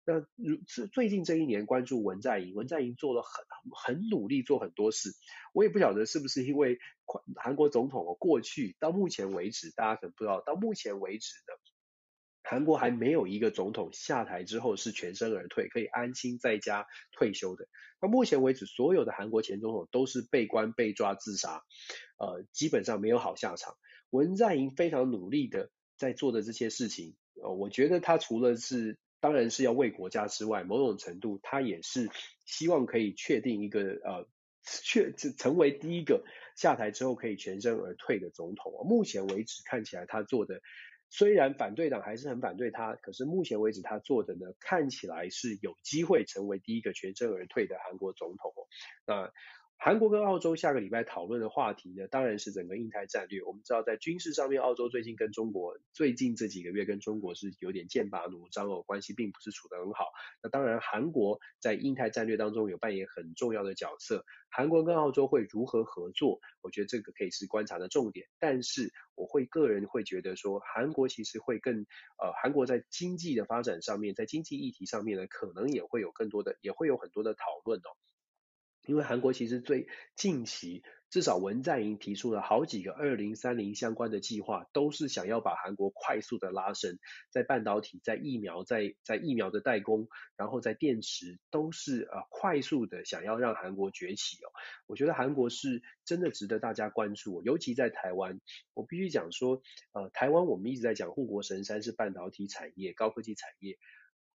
那如最最近这一年关注文在寅，文在寅做了很很努力做很多事，我也不晓得是不是因为韩国总统过去到目前为止，大家可能不知道，到目前为止呢，韩国还没有一个总统下台之后是全身而退，可以安心在家退休的。到目前为止，所有的韩国前总统都是被关、被抓、自杀，呃，基本上没有好下场。文在寅非常努力的在做的这些事情，呃，我觉得他除了是当然是要为国家之外，某种程度他也是希望可以确定一个呃确成为第一个下台之后可以全身而退的总统。目前为止看起来他做的虽然反对党还是很反对他，可是目前为止他做的呢，看起来是有机会成为第一个全身而退的韩国总统。那韩国跟澳洲下个礼拜讨论的话题呢，当然是整个印太战略。我们知道，在军事上面，澳洲最近跟中国最近这几个月跟中国是有点剑拔弩张哦，关系并不是处得很好。那当然，韩国在印太战略当中有扮演很重要的角色。韩国跟澳洲会如何合作？我觉得这个可以是观察的重点。但是，我会个人会觉得说，韩国其实会更呃，韩国在经济的发展上面，在经济议题上面呢，可能也会有更多的，也会有很多的讨论哦。因为韩国其实最近期，至少文在寅提出了好几个二零三零相关的计划，都是想要把韩国快速的拉升，在半导体、在疫苗、在在疫苗的代工，然后在电池，都是呃快速的想要让韩国崛起哦。我觉得韩国是真的值得大家关注，尤其在台湾，我必须讲说，呃，台湾我们一直在讲护国神山是半导体产业、高科技产业。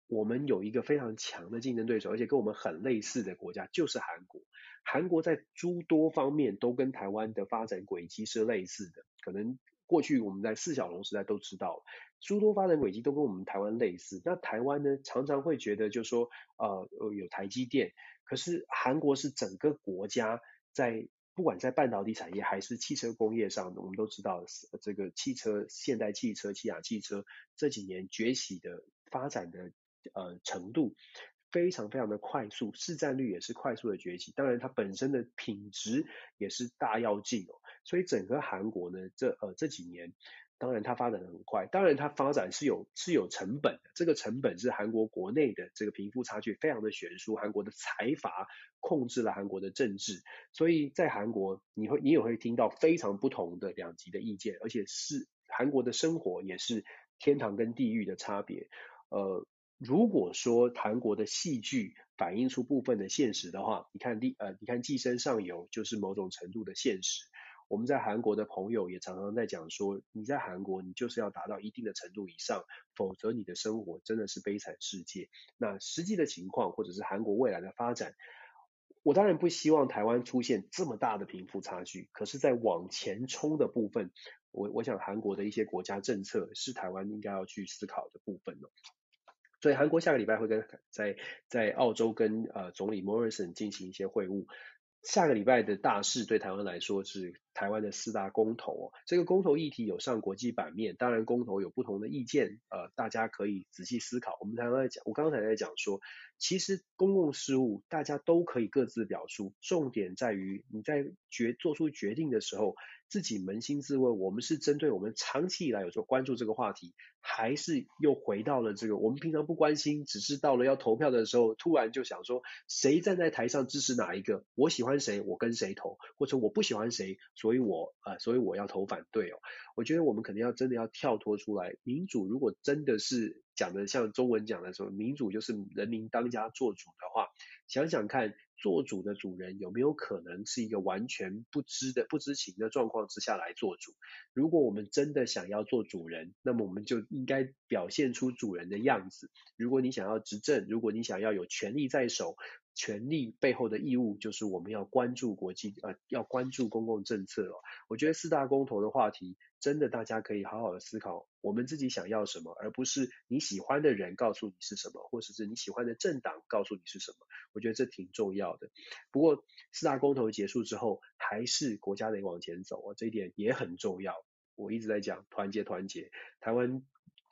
我们有一个非常强的竞争对手，而且跟我们很类似的国家就是韩国。韩国在诸多方面都跟台湾的发展轨迹是类似的。可能过去我们在四小龙时代都知道，诸多发展轨迹都跟我们台湾类似。那台湾呢，常常会觉得就是说，呃，有台积电，可是韩国是整个国家在不管在半导体产业还是汽车工业上，我们都知道这个汽车、现代汽车、起亚汽车这几年崛起的发展的。呃，程度非常非常的快速，市占率也是快速的崛起。当然，它本身的品质也是大要进哦。所以整个韩国呢，这呃这几年，当然它发展的很快。当然，它发展是有是有成本的。这个成本是韩国国内的这个贫富差距非常的悬殊，韩国的财阀控制了韩国的政治。所以在韩国，你会你也会听到非常不同的两极的意见，而且是韩国的生活也是天堂跟地狱的差别。呃。如果说韩国的戏剧反映出部分的现实的话，你看，呃，你看《寄生上流》就是某种程度的现实。我们在韩国的朋友也常常在讲说，你在韩国，你就是要达到一定的程度以上，否则你的生活真的是悲惨世界。那实际的情况，或者是韩国未来的发展，我当然不希望台湾出现这么大的贫富差距。可是，在往前冲的部分，我我想韩国的一些国家政策是台湾应该要去思考的部分哦。所以韩国下个礼拜会跟在在澳洲跟呃总理 Morrison 进行一些会晤。下个礼拜的大事对台湾来说是台湾的四大公投哦，这个公投议题有上国际版面，当然公投有不同的意见，呃，大家可以仔细思考。我们刚才在讲，我刚才在讲说，其实公共事务大家都可以各自表述，重点在于你在决做出决定的时候。自己扪心自问，我们是针对我们长期以来有时候关注这个话题，还是又回到了这个我们平常不关心，只是到了要投票的时候，突然就想说，谁站在台上支持哪一个，我喜欢谁，我跟谁投，或者我不喜欢谁，所以我呃，所以我要投反对哦。我觉得我们肯定要真的要跳脱出来，民主如果真的是讲的像中文讲的说，民主就是人民当家做主的话，想想看。做主的主人有没有可能是一个完全不知的、不知情的状况之下来做主？如果我们真的想要做主人，那么我们就应该表现出主人的样子。如果你想要执政，如果你想要有权力在手，权力背后的义务就是我们要关注国际，呃，要关注公共政策哦。我觉得四大公投的话题，真的大家可以好好的思考，我们自己想要什么，而不是你喜欢的人告诉你是什么，或者是你喜欢的政党告诉你是什么。我觉得这挺重要的。不过四大公投结束之后，还是国家得往前走哦，这一点也很重要。我一直在讲团结，团结。台湾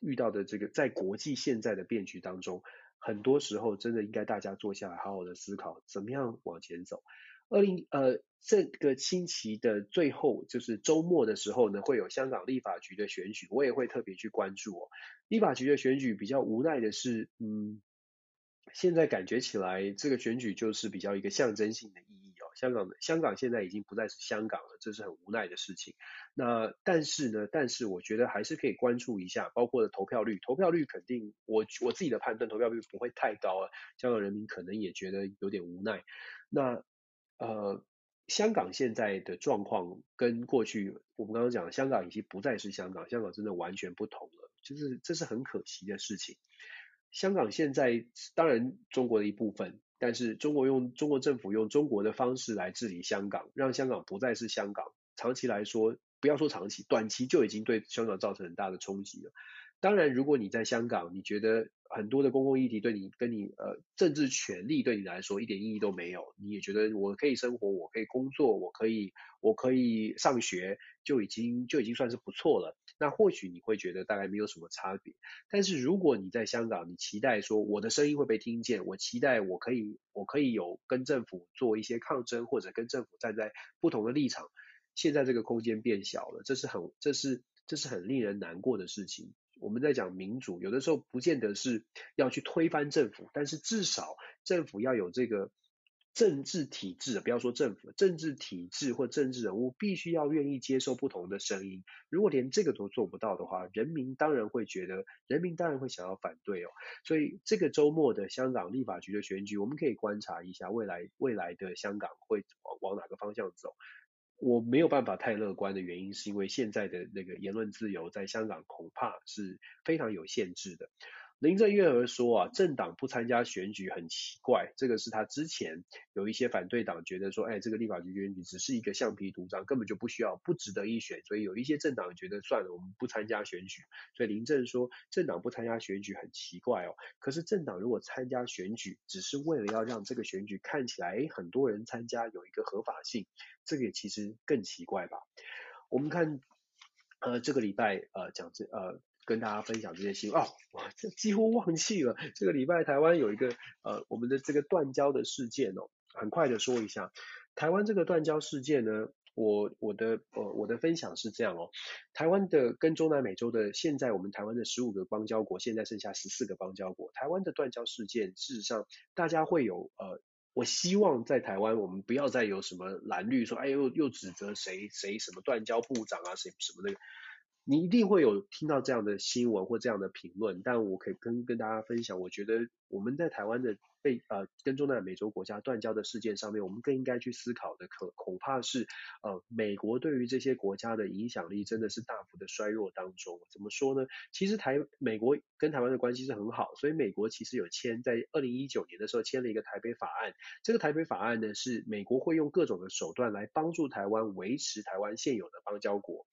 遇到的这个在国际现在的变局当中。很多时候，真的应该大家坐下来好好的思考，怎么样往前走。二零呃这个星期的最后，就是周末的时候呢，会有香港立法局的选举，我也会特别去关注哦。立法局的选举比较无奈的是，嗯，现在感觉起来这个选举就是比较一个象征性的意义。香港的香港现在已经不再是香港了，这是很无奈的事情。那但是呢，但是我觉得还是可以关注一下，包括的投票率，投票率肯定我我自己的判断，投票率不会太高啊。香港人民可能也觉得有点无奈。那呃，香港现在的状况跟过去我们刚刚讲，香港已经不再是香港，香港真的完全不同了，就是这是很可惜的事情。香港现在当然中国的一部分。但是中国用中国政府用中国的方式来治理香港，让香港不再是香港。长期来说，不要说长期，短期就已经对香港造成很大的冲击了。当然，如果你在香港，你觉得很多的公共议题对你跟你呃政治权利对你来说一点意义都没有，你也觉得我可以生活，我可以工作，我可以我可以上学，就已经就已经算是不错了。那或许你会觉得大概没有什么差别。但是如果你在香港，你期待说我的声音会被听见，我期待我可以我可以有跟政府做一些抗争，或者跟政府站在不同的立场，现在这个空间变小了，这是很这是这是很令人难过的事情。我们在讲民主，有的时候不见得是要去推翻政府，但是至少政府要有这个政治体制，不要说政府，政治体制或政治人物必须要愿意接受不同的声音。如果连这个都做不到的话，人民当然会觉得，人民当然会想要反对哦。所以这个周末的香港立法局的选举，我们可以观察一下未来未来的香港会往往哪个方向走。我没有办法太乐观的原因，是因为现在的那个言论自由在香港恐怕是非常有限制的。林郑月娥说啊，政党不参加选举很奇怪，这个是他之前有一些反对党觉得说，哎，这个立法局选举只是一个橡皮图章，根本就不需要，不值得一选，所以有一些政党觉得算了，我们不参加选举。所以林郑说，政党不参加选举很奇怪哦。可是政党如果参加选举，只是为了要让这个选举看起来，哎，很多人参加有一个合法性，这个也其实更奇怪吧。我们看，呃，这个礼拜，呃，讲这，呃。跟大家分享这些新闻哦，我这几乎忘记了，这个礼拜台湾有一个呃我们的这个断交的事件哦，很快的说一下，台湾这个断交事件呢，我我的呃我的分享是这样哦，台湾的跟中南美洲的现在我们台湾的十五个邦交国，现在剩下十四个邦交国，台湾的断交事件，事实上大家会有呃，我希望在台湾我们不要再有什么蓝绿说，哎又又指责谁谁什么断交部长啊，谁什么那个。你一定会有听到这样的新闻或这样的评论，但我可以跟跟大家分享，我觉得我们在台湾的被呃跟中南美洲国家断交的事件上面，我们更应该去思考的可恐怕是呃美国对于这些国家的影响力真的是大幅的衰弱当中。怎么说呢？其实台美国跟台湾的关系是很好，所以美国其实有签在二零一九年的时候签了一个台北法案。这个台北法案呢，是美国会用各种的手段来帮助台湾维持台湾现有的邦交国。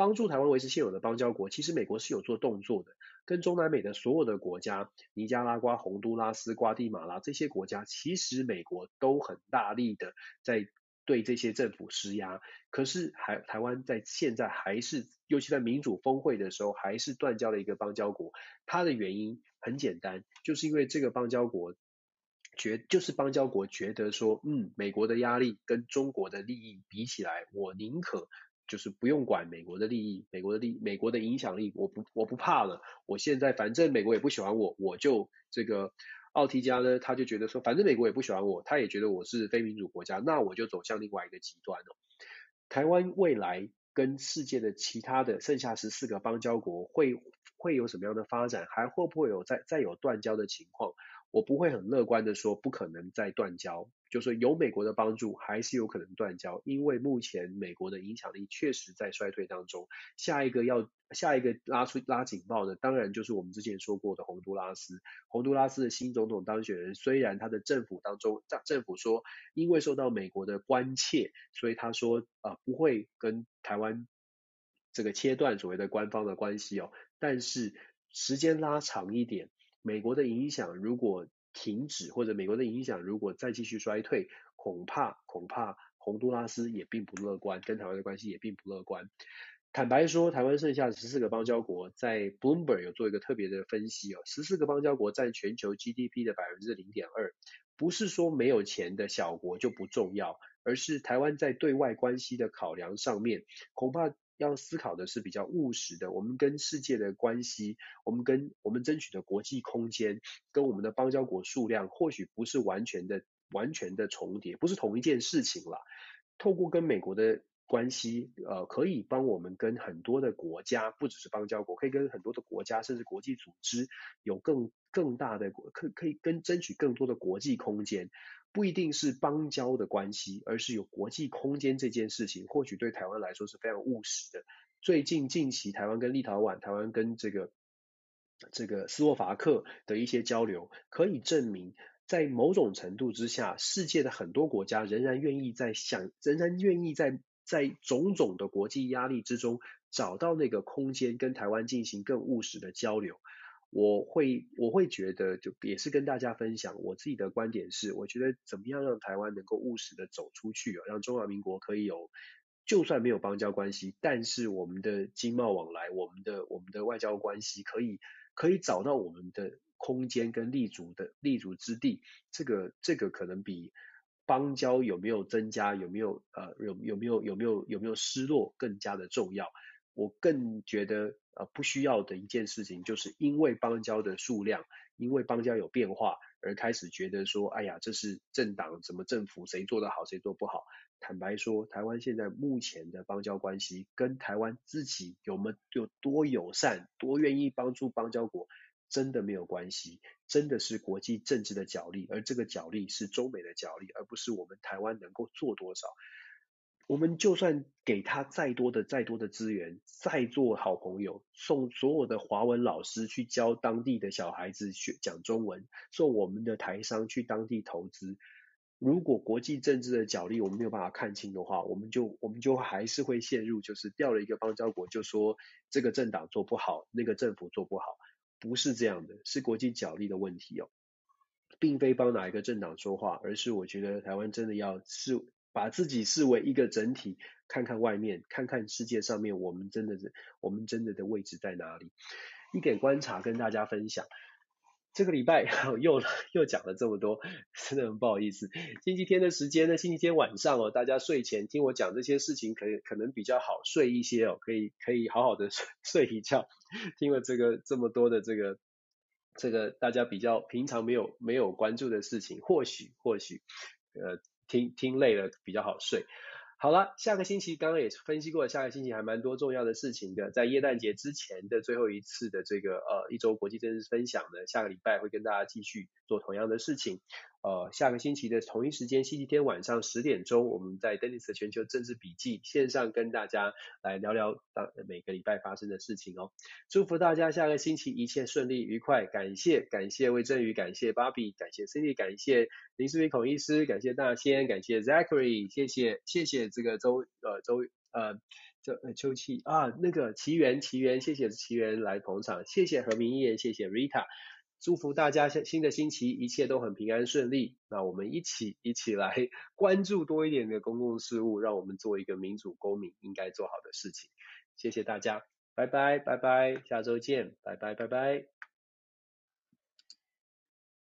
帮助台湾维持现有的邦交国，其实美国是有做动作的。跟中南美的所有的国家，尼加拉瓜、洪都拉斯、瓜地马拉这些国家，其实美国都很大力的在对这些政府施压。可是还台湾在现在还是，尤其在民主峰会的时候，还是断交了一个邦交国。它的原因很简单，就是因为这个邦交国觉就是邦交国觉得说，嗯，美国的压力跟中国的利益比起来，我宁可。就是不用管美国的利益，美国的利，美国的影响力，我不我不怕了。我现在反正美国也不喜欢我，我就这个奥提加呢，他就觉得说，反正美国也不喜欢我，他也觉得我是非民主国家，那我就走向另外一个极端了。台湾未来跟世界的其他的剩下十四个邦交国会会有什么样的发展，还会不会有再再有断交的情况？我不会很乐观的说不可能再断交，就是有美国的帮助还是有可能断交，因为目前美国的影响力确实在衰退当中。下一个要下一个拉出拉警报的，当然就是我们之前说过的洪都拉斯。洪都拉斯的新总统当选人，虽然他的政府当中政府说因为受到美国的关切，所以他说啊、呃、不会跟台湾这个切断所谓的官方的关系哦，但是时间拉长一点。美国的影响如果停止，或者美国的影响如果再继续衰退，恐怕恐怕洪都拉斯也并不乐观，跟台湾的关系也并不乐观。坦白说，台湾剩下十四个邦交国，在 Bloomberg 有做一个特别的分析哦，十四个邦交国占全球 GDP 的百分之零点二，不是说没有钱的小国就不重要，而是台湾在对外关系的考量上面，恐怕。要思考的是比较务实的，我们跟世界的关系，我们跟我们争取的国际空间，跟我们的邦交国数量，或许不是完全的完全的重叠，不是同一件事情了。透过跟美国的关系，呃，可以帮我们跟很多的国家，不只是邦交国，可以跟很多的国家，甚至国际组织有更更大的，可可以跟争取更多的国际空间。不一定是邦交的关系，而是有国际空间这件事情，或许对台湾来说是非常务实的。最近近期，台湾跟立陶宛、台湾跟这个这个斯洛伐克的一些交流，可以证明，在某种程度之下，世界的很多国家仍然愿意在想，仍然愿意在在种种的国际压力之中，找到那个空间，跟台湾进行更务实的交流。我会我会觉得，就也是跟大家分享我自己的观点是，我觉得怎么样让台湾能够务实的走出去啊，让中华民国可以有，就算没有邦交关系，但是我们的经贸往来，我们的我们的外交关系可以可以找到我们的空间跟立足的立足之地，这个这个可能比邦交有没有增加，有没有呃有有没有有没有有没有失落更加的重要。我更觉得，呃，不需要的一件事情，就是因为邦交的数量，因为邦交有变化，而开始觉得说，哎呀，这是政党，什么政府，谁做得好，谁做不好。坦白说，台湾现在目前的邦交关系，跟台湾自己有没有多友善，多愿意帮助邦交国，真的没有关系，真的是国际政治的角力，而这个角力是中美的角力，而不是我们台湾能够做多少。我们就算给他再多的、再多的资源，再做好朋友，送所有的华文老师去教当地的小孩子学讲中文，送我们的台商去当地投资。如果国际政治的角力我们没有办法看清的话，我们就我们就还是会陷入，就是掉了一个邦交国，就说这个政党做不好，那个政府做不好，不是这样的，是国际角力的问题哦，并非帮哪一个政党说话，而是我觉得台湾真的要是。把自己视为一个整体，看看外面，看看世界上面，我们真的是，我们真的的位置在哪里？一点观察跟大家分享。这个礼拜 <laughs> 又又讲了这么多，真的很不好意思。星期天的时间呢，星期天晚上哦，大家睡前听我讲这些事情，可以可能比较好睡一些哦，可以可以好好的 <laughs> 睡睡一觉。听了这个这么多的这个这个大家比较平常没有没有关注的事情，或许或许呃。听听累了比较好睡。好了，下个星期刚刚也分析过，下个星期还蛮多重要的事情的，在耶诞节之前的最后一次的这个呃一周国际政治分享呢，下个礼拜会跟大家继续做同样的事情。呃，下个星期的同一时间，星期天晚上十点钟，我们在 Dennis 的全球政治笔记线上跟大家来聊聊当每个礼拜发生的事情哦。祝福大家下个星期一切顺利愉快，感谢感谢魏振宇，感谢 Bobby，感谢 Cindy，感谢林思维孔医师，感谢大仙，感谢 Zachary，谢谢谢谢这个周呃周呃这呃秋气啊那个奇缘奇缘，谢谢奇缘来捧场，谢谢何明谚，谢谢 Rita。祝福大家新的星期一切都很平安顺利。那我们一起一起来关注多一点的公共事务，让我们做一个民主公民应该做好的事情。谢谢大家，拜拜拜拜，下周见，拜拜拜拜。